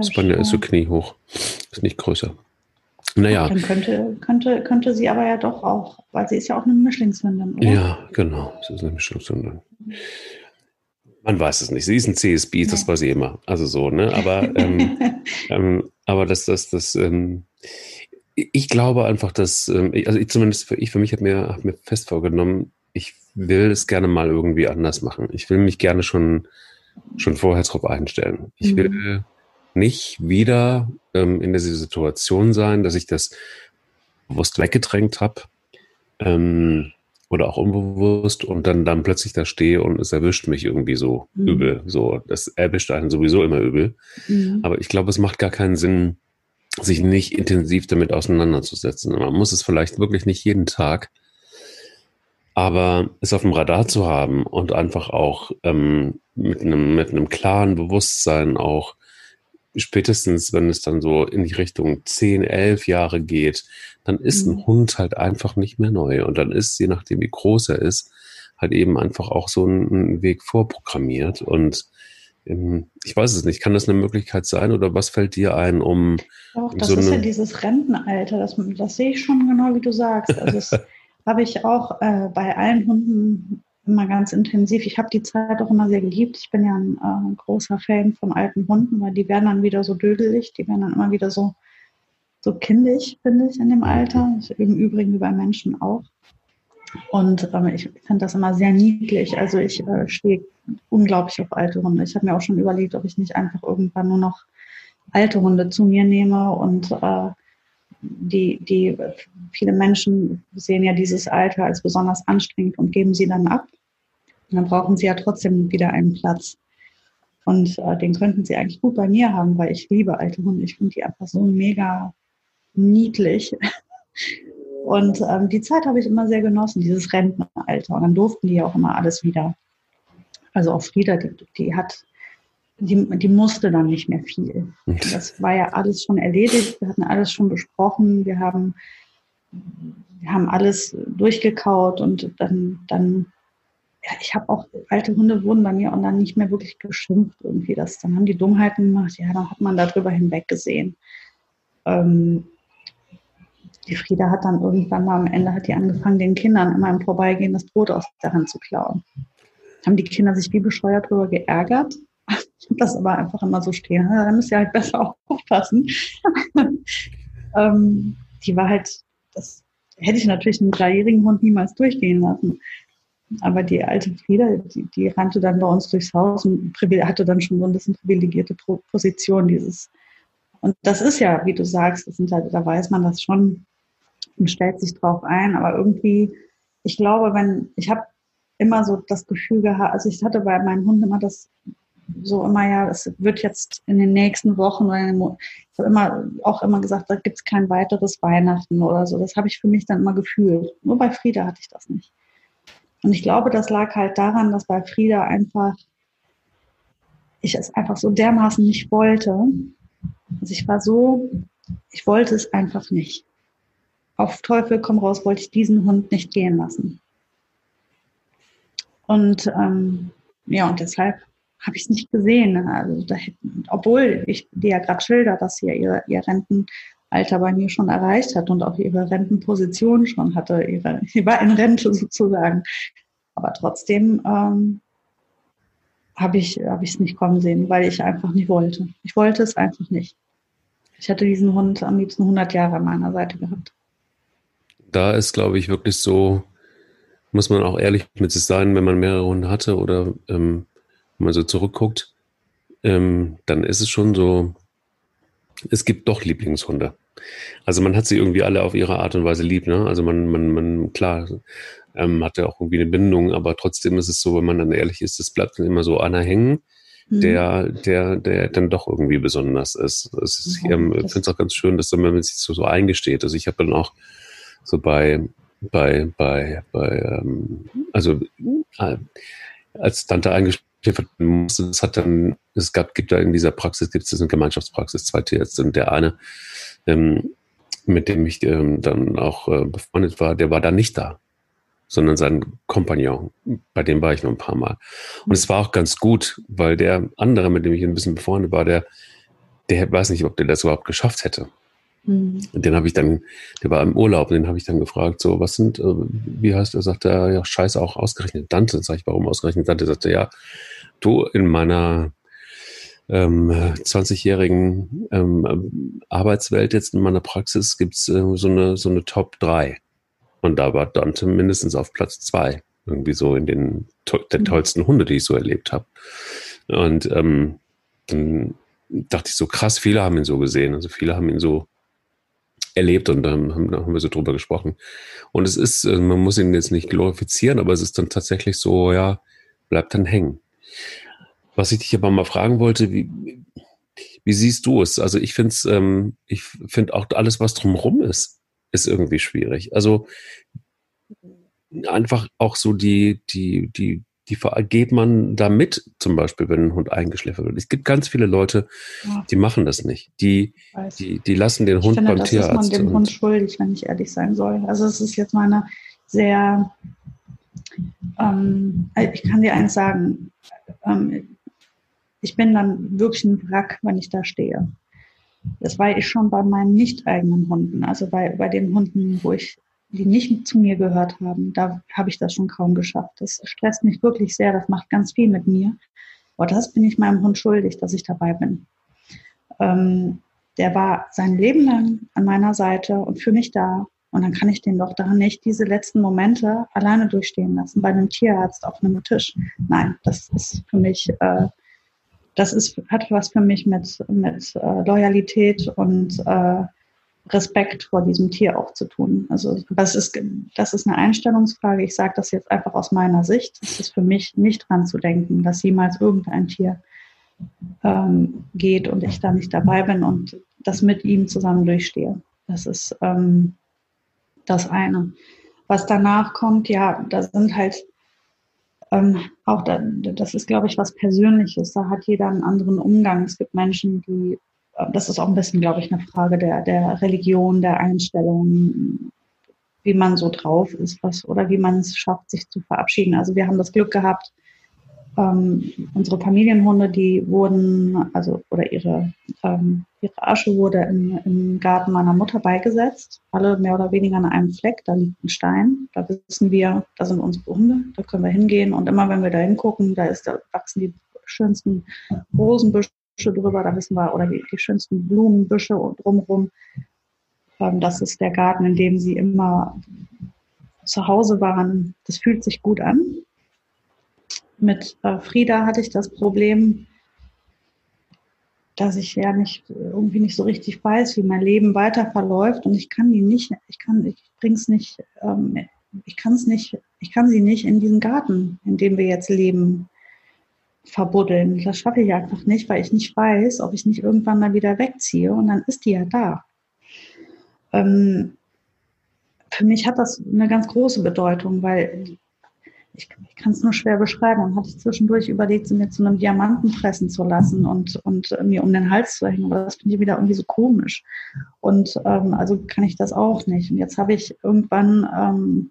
Spanier ist so kniehoch. Ist nicht größer. Naja. Dann könnte, könnte, könnte sie aber ja doch auch, weil sie ist ja auch eine Mischlingshündin, oder? Ja, genau. Sie ist eine Mischlingshündin. Man weiß es nicht. Sie ist ein CSB, das war sie immer. Also so, ne? Aber, ähm, ähm, aber das, das, das, ähm, ich glaube einfach, dass, ähm, also ich zumindest für, ich für mich habe mir, hab mir fest vorgenommen, ich will es gerne mal irgendwie anders machen. Ich will mich gerne schon, schon vorher darauf einstellen. Ich will mhm. nicht wieder ähm, in dieser Situation sein, dass ich das bewusst weggedrängt habe ähm, oder auch unbewusst und dann, dann plötzlich da stehe und es erwischt mich irgendwie so mhm. übel. So, das erwischt einen sowieso immer übel. Mhm. Aber ich glaube, es macht gar keinen Sinn, sich nicht intensiv damit auseinanderzusetzen. Man muss es vielleicht wirklich nicht jeden Tag aber es auf dem Radar zu haben und einfach auch ähm, mit, einem, mit einem klaren Bewusstsein auch spätestens, wenn es dann so in die Richtung 10, 11 Jahre geht, dann ist mhm. ein Hund halt einfach nicht mehr neu. Und dann ist, je nachdem wie groß er ist, halt eben einfach auch so ein, Weg vorprogrammiert. Und ich weiß es nicht, kann das eine Möglichkeit sein oder was fällt dir ein, um. Doch, das so ist ja dieses Rentenalter, das, das sehe ich schon genau, wie du sagst. Also es, habe ich auch äh, bei allen Hunden immer ganz intensiv. Ich habe die Zeit auch immer sehr geliebt. Ich bin ja ein äh, großer Fan von alten Hunden, weil die werden dann wieder so dödelig, die werden dann immer wieder so, so kindisch, finde ich, in dem Alter. Im Übrigen wie bei Menschen auch. Und ähm, ich finde das immer sehr niedlich. Also ich äh, stehe unglaublich auf alte Hunde. Ich habe mir auch schon überlegt, ob ich nicht einfach irgendwann nur noch alte Hunde zu mir nehme und äh, die, die viele Menschen sehen ja dieses Alter als besonders anstrengend und geben sie dann ab. Und dann brauchen sie ja trotzdem wieder einen Platz. Und äh, den könnten sie eigentlich gut bei mir haben, weil ich liebe alte Hunde. Ich finde die einfach so mega niedlich. Und ähm, die Zeit habe ich immer sehr genossen, dieses Rentenalter. Und dann durften die auch immer alles wieder. Also auch Frieda, die, die hat, die, die musste dann nicht mehr viel. Das war ja alles schon erledigt. Wir hatten alles schon besprochen. Wir haben, wir haben alles durchgekaut und dann, dann ja, ich habe auch, alte Hunde wurden bei mir und dann nicht mehr wirklich geschimpft irgendwie. Das, dann haben die Dummheiten gemacht, ja, dann hat man darüber hinweggesehen. Ähm, die Frieda hat dann irgendwann mal am Ende hat die angefangen, den Kindern immer im Vorbeigehen das Brot aus der Hand zu klauen. Haben die Kinder sich wie bescheuert darüber geärgert. Ich habe das aber einfach immer so stehen. Ja, da müsst ihr halt besser aufpassen. ähm, die war halt, das hätte ich natürlich einen dreijährigen Hund niemals durchgehen lassen. Aber die alte Frieda, die, die rannte dann bei uns durchs Haus und hatte dann schon so ein bisschen privilegierte Position, dieses. Und das ist ja, wie du sagst, das sind halt, da weiß man das schon und stellt sich drauf ein, aber irgendwie, ich glaube, wenn, ich habe immer so das Gefühl gehabt, also ich hatte bei meinen Hunden immer das so immer ja, es wird jetzt in den nächsten Wochen oder in den ich habe immer auch immer gesagt, da gibt es kein weiteres Weihnachten oder so. Das habe ich für mich dann immer gefühlt. Nur bei Frieda hatte ich das nicht. Und ich glaube, das lag halt daran, dass bei Frieda einfach ich es einfach so dermaßen nicht wollte. Also ich war so, ich wollte es einfach nicht. Auf Teufel komm raus, wollte ich diesen Hund nicht gehen lassen. Und ähm, ja, und deshalb habe ich es nicht gesehen. Also da, obwohl ich dir ja gerade schilder, dass sie ja ihr, ihr Rentenalter bei mir schon erreicht hat und auch ihre Rentenposition schon hatte. Ihre, sie war in Rente sozusagen. Aber trotzdem ähm, habe ich es hab nicht kommen sehen, weil ich einfach nicht wollte. Ich wollte es einfach nicht. Ich hätte diesen Hund am liebsten 100 Jahre an meiner Seite gehabt. Da ist, glaube ich, wirklich so, muss man auch ehrlich mit sich sein, wenn man mehrere Hunde hatte oder ähm, wenn man so zurückguckt, ähm, dann ist es schon so, es gibt doch Lieblingshunde. Also man hat sie irgendwie alle auf ihre Art und Weise lieb, ne? Also man, man, man, klar, ähm, hat ja auch irgendwie eine Bindung, aber trotzdem ist es so, wenn man dann ehrlich ist, es bleibt dann immer so einer hängen, mhm. der, der, der dann doch irgendwie besonders ist. ist ich ähm, finde es auch ganz schön, dass man sich so, so eingesteht. Also ich habe dann auch so bei, bei, bei, bei, ähm, also äh, als Tante eingespielt musste, es hat dann, es gab, gibt da in dieser Praxis, gibt es eine Gemeinschaftspraxis, zwei Tierärzte und der eine, ähm, mit dem ich ähm, dann auch äh, befreundet war, der war da nicht da, sondern sein Kompagnon. Bei dem war ich noch ein paar Mal. Und es war auch ganz gut, weil der andere, mit dem ich ein bisschen befreundet war, der, der weiß nicht, ob der das überhaupt geschafft hätte. Mhm. Den habe ich dann, der war im Urlaub, den habe ich dann gefragt, so, was sind, äh, wie heißt er? Sagt er, ja, scheiße, auch ausgerechnet Dante. Sag ich, warum ausgerechnet Dante? Sagt er, ja, du, in meiner ähm, 20-jährigen ähm, Arbeitswelt jetzt in meiner Praxis gibt's äh, so eine so eine Top 3. Und da war Dante mindestens auf Platz 2. Irgendwie so in den to der mhm. tollsten Hunde, die ich so erlebt habe. Und ähm, dann dachte ich so, krass, viele haben ihn so gesehen. Also viele haben ihn so erlebt und dann haben, haben, wir so drüber gesprochen. Und es ist, äh, man muss ihn jetzt nicht glorifizieren, aber es ist dann tatsächlich so, ja, bleibt dann hängen. Was ich dich aber mal fragen wollte, wie, wie siehst du es? Also ich finde es, ähm, ich finde auch alles, was drumherum ist, ist irgendwie schwierig. Also einfach auch so die, die, die, die geht man da mit, zum Beispiel, wenn ein Hund eingeschläfert wird. Es gibt ganz viele Leute, ja. die machen das nicht. Die, die, die lassen den Hund finde, beim das Tierarzt. Das ist man dem Hund schuldig, wenn ich ehrlich sein soll. Also es ist jetzt meine sehr, ähm, ich kann dir eins sagen, ähm, ich bin dann wirklich ein Wrack, wenn ich da stehe. Das war ich schon bei meinen nicht eigenen Hunden, also bei, bei den Hunden, wo ich die nicht zu mir gehört haben, da habe ich das schon kaum geschafft. Das stresst mich wirklich sehr, das macht ganz viel mit mir. Aber das bin ich meinem Hund schuldig, dass ich dabei bin. Ähm, der war sein Leben lang an meiner Seite und für mich da. Und dann kann ich den doch da nicht diese letzten Momente alleine durchstehen lassen, bei einem Tierarzt auf einem Tisch. Nein, das ist für mich, äh, das ist, hat was für mich mit, mit äh, Loyalität und äh, Respekt vor diesem Tier auch zu tun. Also das ist, das ist eine Einstellungsfrage. Ich sage das jetzt einfach aus meiner Sicht. Es ist für mich nicht dran zu denken, dass jemals irgendein Tier ähm, geht und ich da nicht dabei bin und das mit ihm zusammen durchstehe. Das ist ähm, das eine. Was danach kommt, ja, da sind halt ähm, auch, da, das ist, glaube ich, was Persönliches. Da hat jeder einen anderen Umgang. Es gibt Menschen, die, das ist auch ein bisschen, glaube ich, eine Frage der, der Religion, der Einstellung, wie man so drauf ist, was, oder wie man es schafft, sich zu verabschieden. Also wir haben das Glück gehabt, ähm, unsere Familienhunde, die wurden, also oder ihre, ähm, ihre Asche wurde im, im Garten meiner Mutter beigesetzt, alle mehr oder weniger an einem Fleck, da liegt ein Stein, da wissen wir, da sind unsere Hunde, da können wir hingehen. Und immer wenn wir da hingucken, da, ist, da wachsen die schönsten Rosenbüsche drüber, da wissen wir, oder die, die schönsten Blumenbüsche drumherum. Ähm, das ist der Garten, in dem sie immer zu Hause waren. Das fühlt sich gut an. Mit äh, Frieda hatte ich das Problem, dass ich ja nicht irgendwie nicht so richtig weiß, wie mein Leben weiter verläuft und ich kann die nicht, ich kann, ich bring's nicht, ähm, ich kann es nicht, ich kann sie nicht in diesen Garten, in dem wir jetzt leben, verbuddeln. Das schaffe ich einfach nicht, weil ich nicht weiß, ob ich nicht irgendwann mal wieder wegziehe und dann ist die ja da. Ähm, für mich hat das eine ganz große Bedeutung, weil ich, ich kann es nur schwer beschreiben. Dann hatte ich zwischendurch überlegt, sie mir zu einem Diamanten pressen zu lassen und, und mir um den Hals zu hängen. Aber das finde ich wieder irgendwie so komisch. Und ähm, also kann ich das auch nicht. Und jetzt habe ich irgendwann ähm,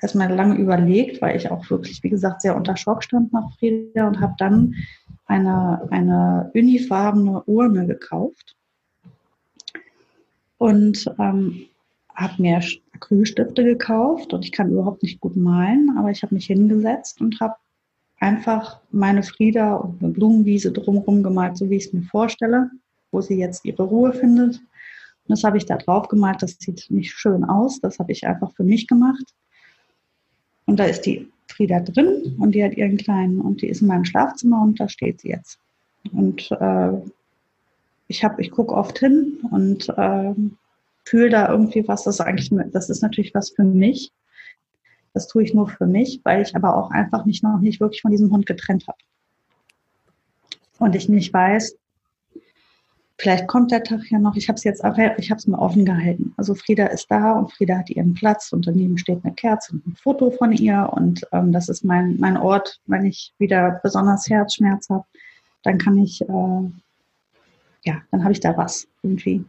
erstmal lange überlegt, weil ich auch wirklich, wie gesagt, sehr unter Schock stand nach Frieda und habe dann eine, eine unifarbene Urne gekauft. Und ähm, habe mir Acrylstifte gekauft und ich kann überhaupt nicht gut malen, aber ich habe mich hingesetzt und habe einfach meine Frieda und eine Blumenwiese drumherum gemalt, so wie ich es mir vorstelle, wo sie jetzt ihre Ruhe findet. Und das habe ich da drauf gemalt. Das sieht nicht schön aus. Das habe ich einfach für mich gemacht. Und da ist die Frieda drin und die hat ihren kleinen und die ist in meinem Schlafzimmer und da steht sie jetzt. Und äh, ich ich gucke oft hin und äh, fühle da irgendwie was, das ist eigentlich, das ist natürlich was für mich. Das tue ich nur für mich, weil ich aber auch einfach mich noch nicht wirklich von diesem Hund getrennt habe. Und ich nicht weiß, vielleicht kommt der Tag ja noch. Ich habe es jetzt, ich habe es mir offen gehalten. Also Frieda ist da und Frieda hat ihren Platz und daneben steht eine Kerze und ein Foto von ihr und ähm, das ist mein mein Ort, wenn ich wieder besonders Herzschmerz habe, dann kann ich äh, ja, dann habe ich da was irgendwie.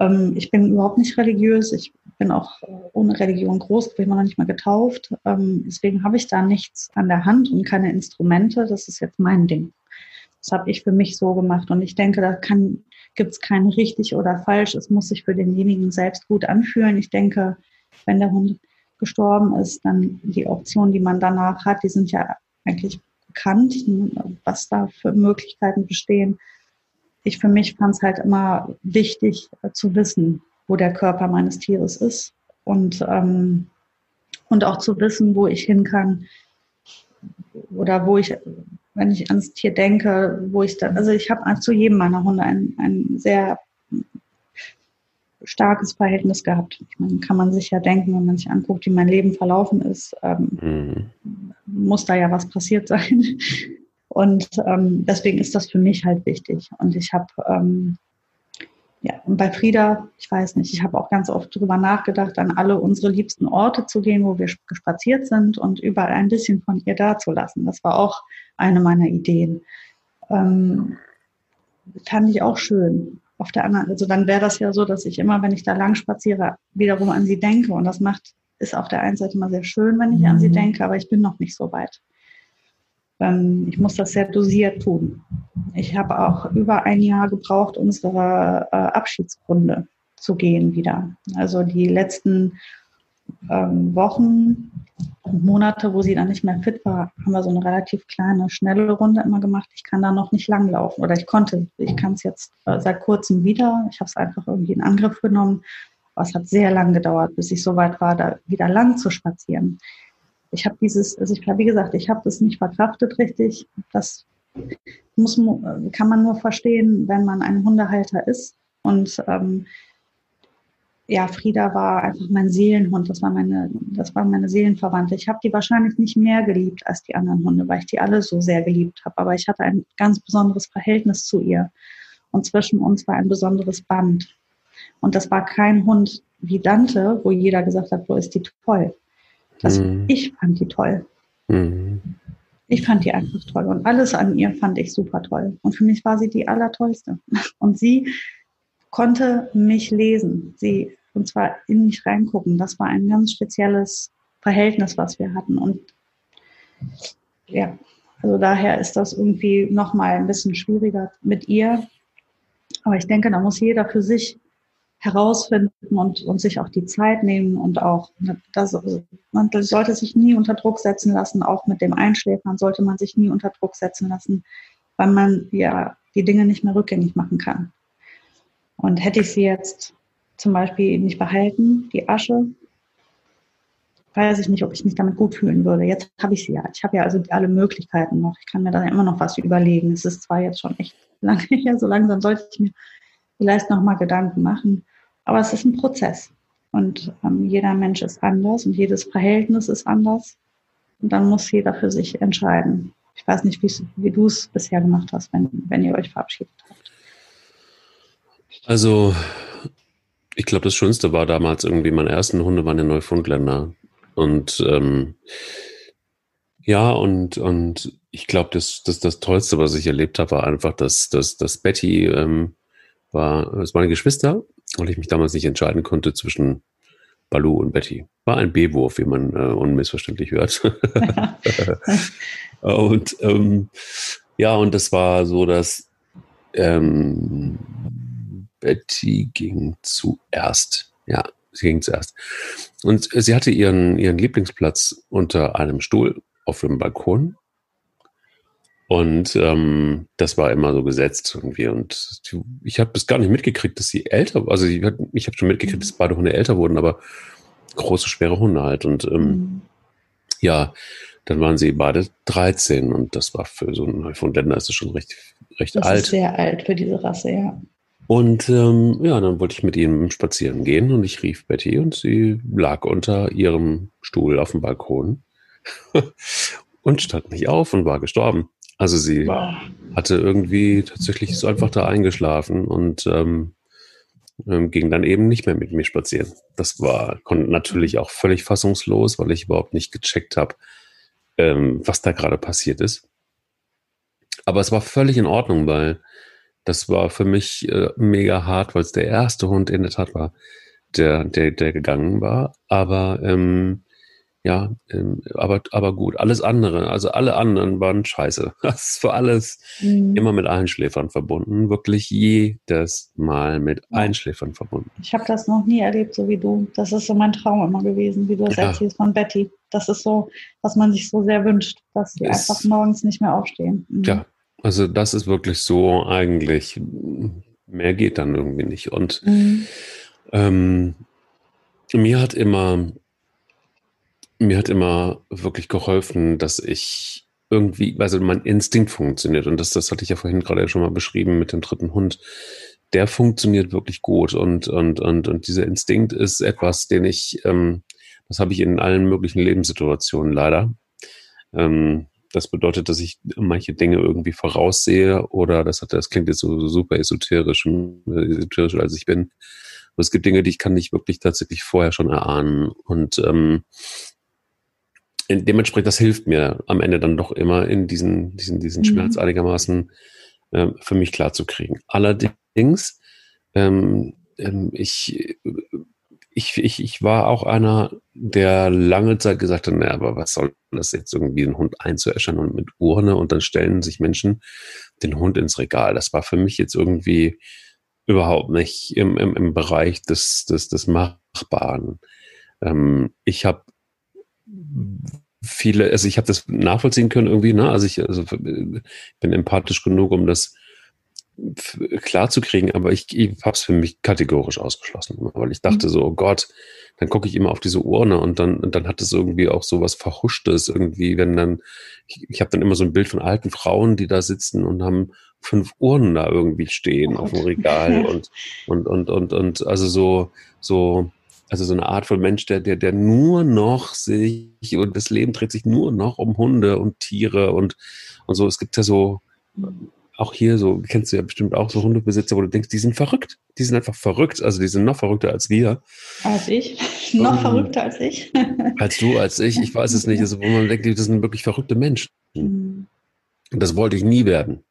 Ähm, ich bin überhaupt nicht religiös. Ich bin auch äh, ohne Religion groß, bin noch nicht mal getauft. Ähm, deswegen habe ich da nichts an der Hand und keine Instrumente. Das ist jetzt mein Ding. Das habe ich für mich so gemacht. Und ich denke, da gibt es kein richtig oder falsch. Es muss sich für denjenigen selbst gut anfühlen. Ich denke, wenn der Hund gestorben ist, dann die Optionen, die man danach hat, die sind ja eigentlich bekannt, was da für Möglichkeiten bestehen ich für mich fand es halt immer wichtig äh, zu wissen, wo der Körper meines Tieres ist und, ähm, und auch zu wissen, wo ich hin kann oder wo ich, wenn ich ans Tier denke, wo ich dann, also ich habe zu jedem meiner Hunde ein, ein sehr starkes Verhältnis gehabt. Ich meine, kann man sich ja denken, wenn man sich anguckt, wie mein Leben verlaufen ist, ähm, mhm. muss da ja was passiert sein. Und ähm, deswegen ist das für mich halt wichtig. Und ich habe, ähm, ja, und bei Frieda, ich weiß nicht, ich habe auch ganz oft darüber nachgedacht, an alle unsere liebsten Orte zu gehen, wo wir spaziert sind und überall ein bisschen von ihr dazulassen. Das war auch eine meiner Ideen. Ähm, fand ich auch schön. Auf der anderen, also dann wäre das ja so, dass ich immer, wenn ich da lang spaziere, wiederum an sie denke. Und das macht, ist auf der einen Seite immer sehr schön, wenn ich mhm. an sie mhm. denke, aber ich bin noch nicht so weit. Ähm, ich muss das sehr dosiert tun. Ich habe auch über ein Jahr gebraucht, unsere äh, Abschiedsrunde zu gehen wieder. Also die letzten ähm, Wochen und Monate, wo sie dann nicht mehr fit war, haben wir so eine relativ kleine, schnelle Runde immer gemacht. Ich kann da noch nicht lang laufen oder ich konnte, ich kann es jetzt äh, seit kurzem wieder. Ich habe es einfach irgendwie in Angriff genommen. Aber es hat sehr lang gedauert, bis ich so weit war, da wieder lang zu spazieren ich habe dieses, also ich wie gesagt, ich habe das nicht verkraftet richtig. Das muss, kann man nur verstehen, wenn man ein Hundehalter ist. Und ähm, ja, Frieda war einfach mein Seelenhund. Das war meine, das war meine Seelenverwandte. Ich habe die wahrscheinlich nicht mehr geliebt als die anderen Hunde, weil ich die alle so sehr geliebt habe. Aber ich hatte ein ganz besonderes Verhältnis zu ihr. Und zwischen uns war ein besonderes Band. Und das war kein Hund wie Dante, wo jeder gesagt hat, wo ist die toll. Das, mhm. Ich fand die toll. Mhm. Ich fand die einfach toll. Und alles an ihr fand ich super toll. Und für mich war sie die allertollste. Und sie konnte mich lesen. Sie, und zwar in mich reingucken. Das war ein ganz spezielles Verhältnis, was wir hatten. Und ja, also daher ist das irgendwie nochmal ein bisschen schwieriger mit ihr. Aber ich denke, da muss jeder für sich herausfinden und, und sich auch die Zeit nehmen und auch, das, man sollte sich nie unter Druck setzen lassen, auch mit dem Einschläfern sollte man sich nie unter Druck setzen lassen, weil man ja die Dinge nicht mehr rückgängig machen kann. Und hätte ich sie jetzt zum Beispiel nicht behalten, die Asche, weiß ich nicht, ob ich mich damit gut fühlen würde. Jetzt habe ich sie ja. Ich habe ja also alle Möglichkeiten noch. Ich kann mir dann immer noch was überlegen. Es ist zwar jetzt schon echt lange her, so langsam sollte ich mir vielleicht nochmal Gedanken machen. Aber es ist ein Prozess. Und ähm, jeder Mensch ist anders und jedes Verhältnis ist anders. Und dann muss jeder für sich entscheiden. Ich weiß nicht, wie du es bisher gemacht hast, wenn, wenn ihr euch verabschiedet habt. Also, ich glaube, das Schönste war damals irgendwie, meine ersten Hunde waren in Neufundländer. Und ähm, ja, und, und ich glaube, das, das, das Tollste, was ich erlebt habe, war einfach, dass, dass, dass Betty ähm, war, es waren Geschwister weil ich mich damals nicht entscheiden konnte zwischen Balu und Betty. War ein B-Wurf, wie man äh, unmissverständlich hört. und ähm, ja, und das war so, dass ähm, Betty ging zuerst. Ja, sie ging zuerst. Und sie hatte ihren, ihren Lieblingsplatz unter einem Stuhl auf dem Balkon. Und ähm, das war immer so gesetzt irgendwie. Und ich habe das gar nicht mitgekriegt, dass sie älter, also ich, ich habe schon mitgekriegt, dass beide Hunde älter wurden, aber große, schwere Hunde halt. Und ähm, mhm. ja, dann waren sie beide 13 und das war für so einen Neufundländer ist das schon recht, recht das alt. Das ist sehr alt für diese Rasse, ja. Und ähm, ja, dann wollte ich mit ihm spazieren gehen und ich rief Betty und sie lag unter ihrem Stuhl auf dem Balkon und stand nicht auf und war gestorben. Also sie wow. hatte irgendwie tatsächlich so einfach da eingeschlafen und ähm, ähm, ging dann eben nicht mehr mit mir spazieren. Das war natürlich auch völlig fassungslos, weil ich überhaupt nicht gecheckt habe, ähm, was da gerade passiert ist. Aber es war völlig in Ordnung, weil das war für mich äh, mega hart, weil es der erste Hund in der Tat war, der, der, der gegangen war. Aber ähm, ja, ähm, aber, aber gut, alles andere, also alle anderen waren scheiße. Das ist für alles mhm. immer mit Einschläfern verbunden, wirklich jedes Mal mit Einschläfern verbunden. Ich habe das noch nie erlebt, so wie du. Das ist so mein Traum immer gewesen, wie du es ja. erzählst von Betty. Das ist so, was man sich so sehr wünscht, dass sie einfach morgens nicht mehr aufstehen. Mhm. Ja, also das ist wirklich so eigentlich, mehr geht dann irgendwie nicht. Und mhm. ähm, mir hat immer mir hat immer wirklich geholfen, dass ich irgendwie, also mein Instinkt funktioniert. Und das, das hatte ich ja vorhin gerade schon mal beschrieben mit dem dritten Hund. Der funktioniert wirklich gut. Und, und, und, und dieser Instinkt ist etwas, den ich, ähm, das habe ich in allen möglichen Lebenssituationen leider. Ähm, das bedeutet, dass ich manche Dinge irgendwie voraussehe oder das hat, das klingt jetzt so super esoterisch, esoterisch als ich bin. Aber es gibt Dinge, die ich kann nicht wirklich tatsächlich vorher schon erahnen. Und ähm, dementsprechend, das hilft mir am Ende dann doch immer in diesen, diesen, diesen mhm. Schmerz einigermaßen äh, für mich klar zu kriegen. Allerdings, ähm, ähm, ich, ich, ich, ich war auch einer, der lange Zeit gesagt hat, naja, aber was soll das jetzt irgendwie, einen Hund einzuäschern und mit Urne und dann stellen sich Menschen den Hund ins Regal. Das war für mich jetzt irgendwie überhaupt nicht im, im, im Bereich des, des, des Machbaren. Ähm, ich habe viele, also ich habe das nachvollziehen können irgendwie, ne? Also ich also bin empathisch genug, um das klar zu kriegen, aber ich, ich habe es für mich kategorisch ausgeschlossen, weil ich dachte mhm. so, oh Gott, dann gucke ich immer auf diese Urne und dann, und dann hat es irgendwie auch so was Verhuschtes irgendwie, wenn dann, ich, ich habe dann immer so ein Bild von alten Frauen, die da sitzen und haben fünf Urnen da irgendwie stehen oh auf dem Regal und, und, und, und, und, also so, so, also so eine Art von Mensch, der, der, der nur noch sich, und das Leben dreht sich nur noch um Hunde und Tiere und, und so. Es gibt ja so, auch hier so, kennst du ja bestimmt auch so Hundebesitzer, wo du denkst, die sind verrückt. Die sind einfach verrückt. Also die sind noch verrückter als wir. Als ich. noch verrückter als ich. als du, als ich. Ich weiß es nicht. Also wo man denkt, das sind wirklich verrückte Menschen. Mhm. Und das wollte ich nie werden.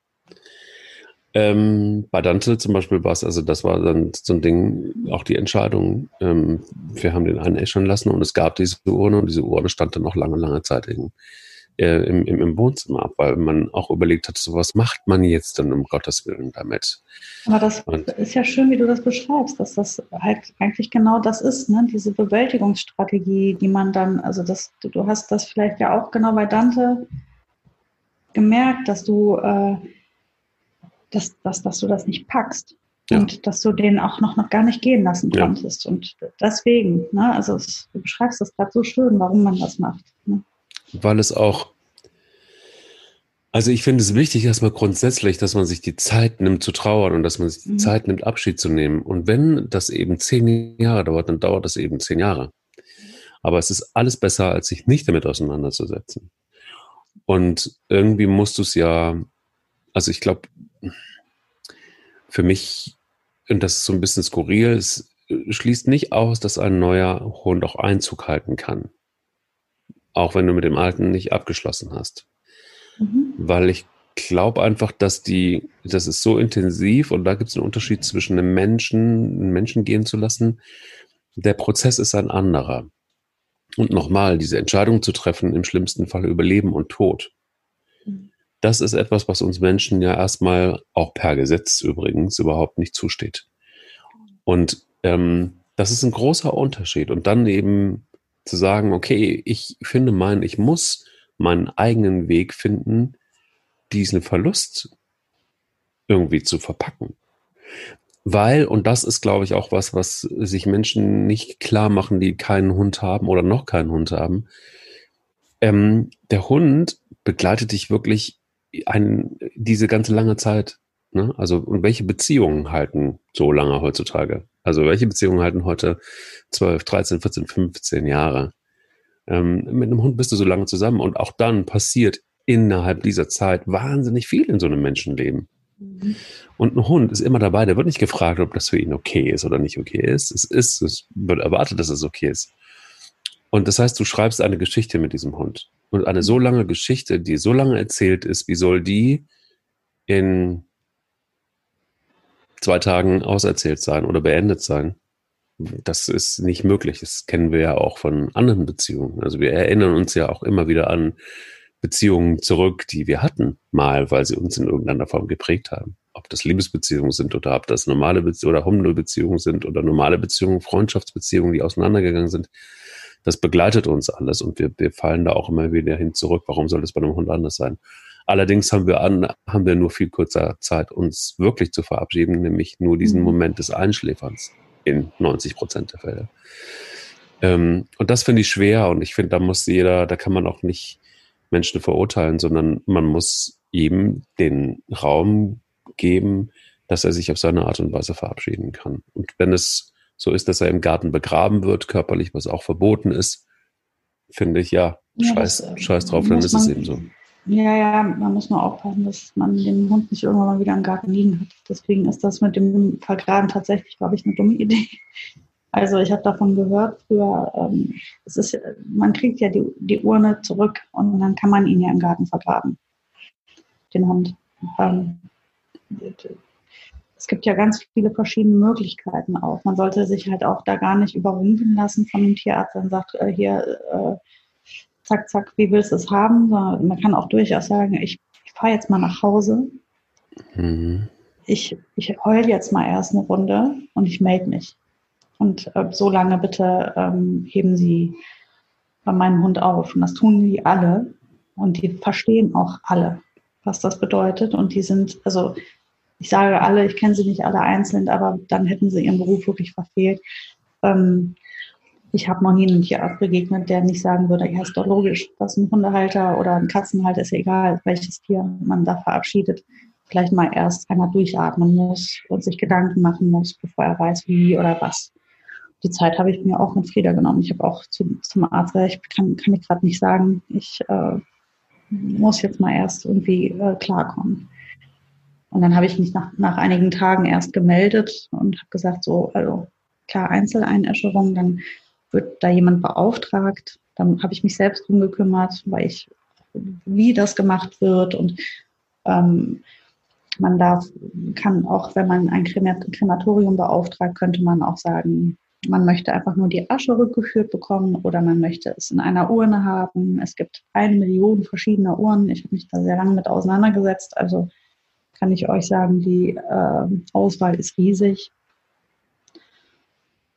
Ähm, bei Dante zum Beispiel war es, also das war dann so ein Ding, auch die Entscheidung, ähm, wir haben den einen äschern lassen und es gab diese Urne und diese Urne stand dann noch lange, lange Zeit in, äh, im, im, im, Wohnzimmer ab, weil man auch überlegt hat, so was macht man jetzt denn um Gottes Willen damit? Aber das und, ist ja schön, wie du das beschreibst, dass das halt eigentlich genau das ist, ne? diese Bewältigungsstrategie, die man dann, also das, du, du hast das vielleicht ja auch genau bei Dante gemerkt, dass du äh, dass, dass, dass du das nicht packst. Ja. Und dass du den auch noch, noch gar nicht gehen lassen konntest. Ja. Und deswegen, ne, also es, du beschreibst das gerade so schön, warum man das macht. Ne? Weil es auch, also ich finde es wichtig erstmal grundsätzlich, dass man sich die Zeit nimmt zu trauern und dass man sich die mhm. Zeit nimmt, Abschied zu nehmen. Und wenn das eben zehn Jahre dauert, dann dauert das eben zehn Jahre. Aber es ist alles besser, als sich nicht damit auseinanderzusetzen. Und irgendwie musst du es ja, also ich glaube, für mich, und das ist so ein bisschen skurril, es schließt nicht aus, dass ein neuer Hund auch Einzug halten kann. Auch wenn du mit dem alten nicht abgeschlossen hast. Mhm. Weil ich glaube einfach, dass die, das ist so intensiv und da gibt es einen Unterschied zwischen einem Menschen, einen Menschen gehen zu lassen. Der Prozess ist ein anderer. Und nochmal, diese Entscheidung zu treffen, im schlimmsten Fall über Leben und Tod das ist etwas, was uns Menschen ja erstmal auch per Gesetz übrigens überhaupt nicht zusteht. Und ähm, das ist ein großer Unterschied. Und dann eben zu sagen, okay, ich finde meinen, ich muss meinen eigenen Weg finden, diesen Verlust irgendwie zu verpacken. Weil, und das ist, glaube ich, auch was, was sich Menschen nicht klar machen, die keinen Hund haben oder noch keinen Hund haben. Ähm, der Hund begleitet dich wirklich ein, diese ganze lange Zeit, ne? Also, und welche Beziehungen halten so lange heutzutage? Also, welche Beziehungen halten heute 12, 13, 14, 15 Jahre? Ähm, mit einem Hund bist du so lange zusammen und auch dann passiert innerhalb dieser Zeit wahnsinnig viel in so einem Menschenleben. Mhm. Und ein Hund ist immer dabei, der wird nicht gefragt, ob das für ihn okay ist oder nicht okay ist. Es ist, es wird erwartet, dass es okay ist. Und das heißt, du schreibst eine Geschichte mit diesem Hund. Und eine so lange Geschichte, die so lange erzählt ist, wie soll die in zwei Tagen auserzählt sein oder beendet sein? Das ist nicht möglich. Das kennen wir ja auch von anderen Beziehungen. Also wir erinnern uns ja auch immer wieder an Beziehungen zurück, die wir hatten, mal, weil sie uns in irgendeiner Form geprägt haben. Ob das Liebesbeziehungen sind oder ob das normale Beziehungen oder Hundebeziehungen sind oder normale Beziehungen, Freundschaftsbeziehungen, die auseinandergegangen sind das begleitet uns alles und wir, wir fallen da auch immer wieder hin zurück. Warum soll das bei einem Hund anders sein? Allerdings haben wir, an, haben wir nur viel kurzer Zeit, uns wirklich zu verabschieden, nämlich nur diesen mhm. Moment des Einschläferns in 90 Prozent der Fälle. Ähm, und das finde ich schwer und ich finde, da muss jeder, da kann man auch nicht Menschen verurteilen, sondern man muss ihm den Raum geben, dass er sich auf seine Art und Weise verabschieden kann. Und wenn es so ist, dass er im Garten begraben wird, körperlich, was auch verboten ist, finde ich, ja, ja scheiß, das, scheiß drauf, dann ist man, es eben so. Ja, ja, man muss nur aufpassen, dass man den Hund nicht irgendwann mal wieder im Garten liegen hat. Deswegen ist das mit dem Vergraben tatsächlich, glaube ich, eine dumme Idee. Also ich habe davon gehört, früher, ähm, es ist, man kriegt ja die, die Urne zurück und dann kann man ihn ja im Garten vergraben, den Hund. Ähm, es gibt ja ganz viele verschiedene Möglichkeiten auch. Man sollte sich halt auch da gar nicht überrumpeln lassen von dem Tierarzt, der sagt, äh, hier, äh, zack, zack, wie willst du es haben? Man kann auch durchaus sagen, ich, ich fahre jetzt mal nach Hause. Mhm. Ich, ich heul jetzt mal erst eine Runde und ich melde mich. Und äh, so lange bitte ähm, heben Sie bei meinem Hund auf. Und das tun die alle. Und die verstehen auch alle, was das bedeutet. Und die sind, also ich sage alle, ich kenne sie nicht alle einzeln, aber dann hätten sie ihren Beruf wirklich verfehlt. Ähm, ich habe noch nie einen Tierarzt begegnet, der nicht sagen würde, ja, ist doch logisch, dass ein Hundehalter oder ein Katzenhalter ist ja egal, welches Tier man da verabschiedet, vielleicht mal erst einmal durchatmen muss und sich Gedanken machen muss, bevor er weiß, wie oder was. Die Zeit habe ich mir auch mit Frieda genommen. Ich habe auch zu, zum Arzt gesagt, ich kann, kann ich gerade nicht sagen, ich äh, muss jetzt mal erst irgendwie äh, klarkommen. Und dann habe ich mich nach, nach einigen Tagen erst gemeldet und habe gesagt, so, also klar, Einzeleinäscherung, dann wird da jemand beauftragt. Dann habe ich mich selbst drum gekümmert, weil ich, wie das gemacht wird und ähm, man darf, kann auch, wenn man ein Krematorium beauftragt, könnte man auch sagen, man möchte einfach nur die Asche rückgeführt bekommen oder man möchte es in einer Urne haben. Es gibt eine Million verschiedener Urnen. Ich habe mich da sehr lange mit auseinandergesetzt. Also kann ich euch sagen, die äh, Auswahl ist riesig.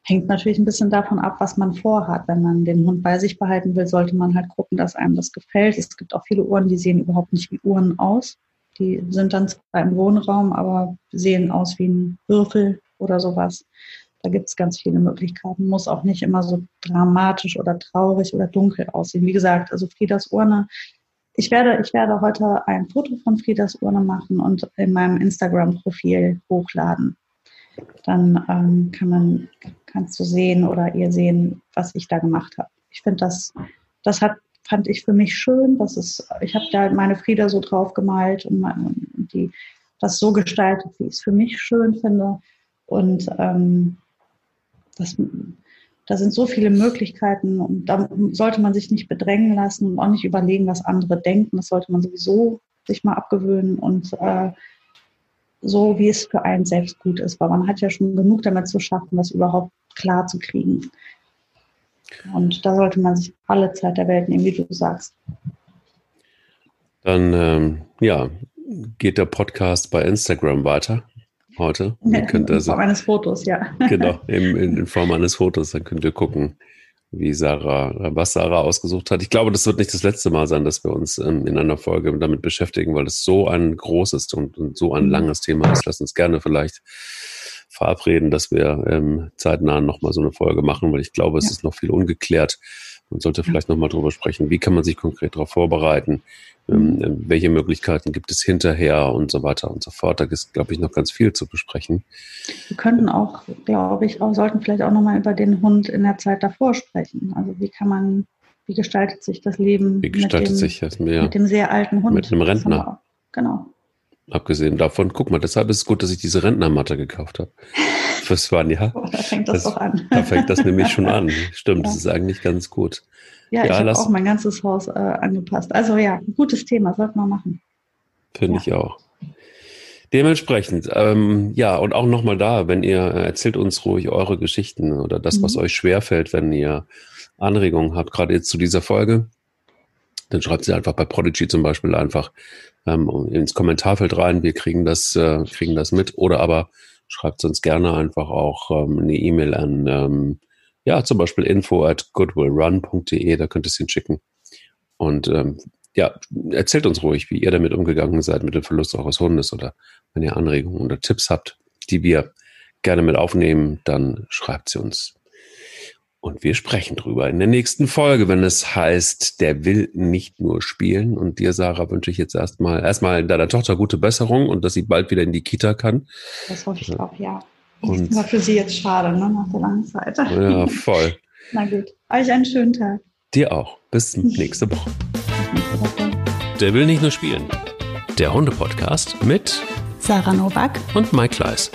Hängt natürlich ein bisschen davon ab, was man vorhat. Wenn man den Hund bei sich behalten will, sollte man halt gucken, dass einem das gefällt. Es gibt auch viele Uhren, die sehen überhaupt nicht wie Uhren aus. Die sind dann zwar im Wohnraum, aber sehen aus wie ein Würfel oder sowas. Da gibt es ganz viele Möglichkeiten. Muss auch nicht immer so dramatisch oder traurig oder dunkel aussehen. Wie gesagt, also Friedas Urne. Ich werde, ich werde heute ein Foto von Friedas Urne machen und in meinem Instagram-Profil hochladen. Dann ähm, kann man, kannst du sehen oder ihr sehen, was ich da gemacht habe. Ich finde, das, das hat fand ich für mich schön. Das ist, ich habe da meine Frieda so drauf gemalt und die das so gestaltet, wie ich es für mich schön finde. Und ähm, das, da sind so viele Möglichkeiten und da sollte man sich nicht bedrängen lassen und auch nicht überlegen, was andere denken. Das sollte man sowieso sich mal abgewöhnen und äh, so, wie es für einen selbst gut ist, weil man hat ja schon genug damit zu schaffen, das überhaupt klar zu kriegen. Und da sollte man sich alle Zeit der Welt nehmen, wie du sagst. Dann, ähm, ja, geht der Podcast bei Instagram weiter heute. Ja, in Form also, eines Fotos, ja. Genau, in, in, Form eines Fotos. Dann könnt ihr gucken, wie Sarah, was Sarah ausgesucht hat. Ich glaube, das wird nicht das letzte Mal sein, dass wir uns ähm, in einer Folge damit beschäftigen, weil es so ein großes und, und so ein mhm. langes Thema ist. Lass uns gerne vielleicht verabreden, dass wir ähm, zeitnah nochmal so eine Folge machen, weil ich glaube, es ja. ist noch viel ungeklärt. Man sollte vielleicht nochmal drüber sprechen, wie kann man sich konkret darauf vorbereiten, ähm, mhm. welche Möglichkeiten gibt es hinterher und so weiter und so fort. Da ist, glaube ich, noch ganz viel zu besprechen. Wir könnten auch, glaube ich, auch, sollten vielleicht auch nochmal über den Hund in der Zeit davor sprechen. Also wie kann man, wie gestaltet sich das Leben wie gestaltet mit, dem, sich das mehr, mit dem sehr alten Hund? Mit einem Rentner. Genau. Abgesehen davon, guck mal, deshalb ist es gut, dass ich diese Rentnermatte gekauft habe. Fürs Jahr. Oh, da fängt das, das, doch an. Da fängt das nämlich schon an. Stimmt, ja. das ist eigentlich ganz gut. Ja, ja ich habe auch mein ganzes Haus äh, angepasst. Also ja, gutes Thema, sollte man machen. Finde ja. ich auch. Dementsprechend, ähm, ja, und auch nochmal da, wenn ihr äh, erzählt uns ruhig eure Geschichten oder das, mhm. was euch schwerfällt, wenn ihr Anregungen habt, gerade jetzt zu dieser Folge, dann schreibt sie einfach bei Prodigy zum Beispiel einfach ähm, ins Kommentarfeld rein. Wir kriegen das, äh, kriegen das mit. Oder aber schreibt uns gerne einfach auch ähm, eine E-Mail an, ähm, ja, zum Beispiel info at goodwillrun.de, da könnt ihr es hinschicken. Und ähm, ja, erzählt uns ruhig, wie ihr damit umgegangen seid mit dem Verlust eures Hundes oder wenn ihr Anregungen oder Tipps habt, die wir gerne mit aufnehmen, dann schreibt sie uns. Und wir sprechen drüber in der nächsten Folge, wenn es heißt, der will nicht nur spielen. Und dir, Sarah, wünsche ich jetzt erstmal, erstmal deiner Tochter gute Besserung und dass sie bald wieder in die Kita kann. Das hoffe ich auch, ja. Und war für sie jetzt schade, ne, nach der langen Zeit. Ja, voll. Na gut. Euch einen schönen Tag. Dir auch. Bis nächste Woche. Der will nicht nur spielen. Der Hunde-Podcast mit Sarah Novak und Mike Kleiss.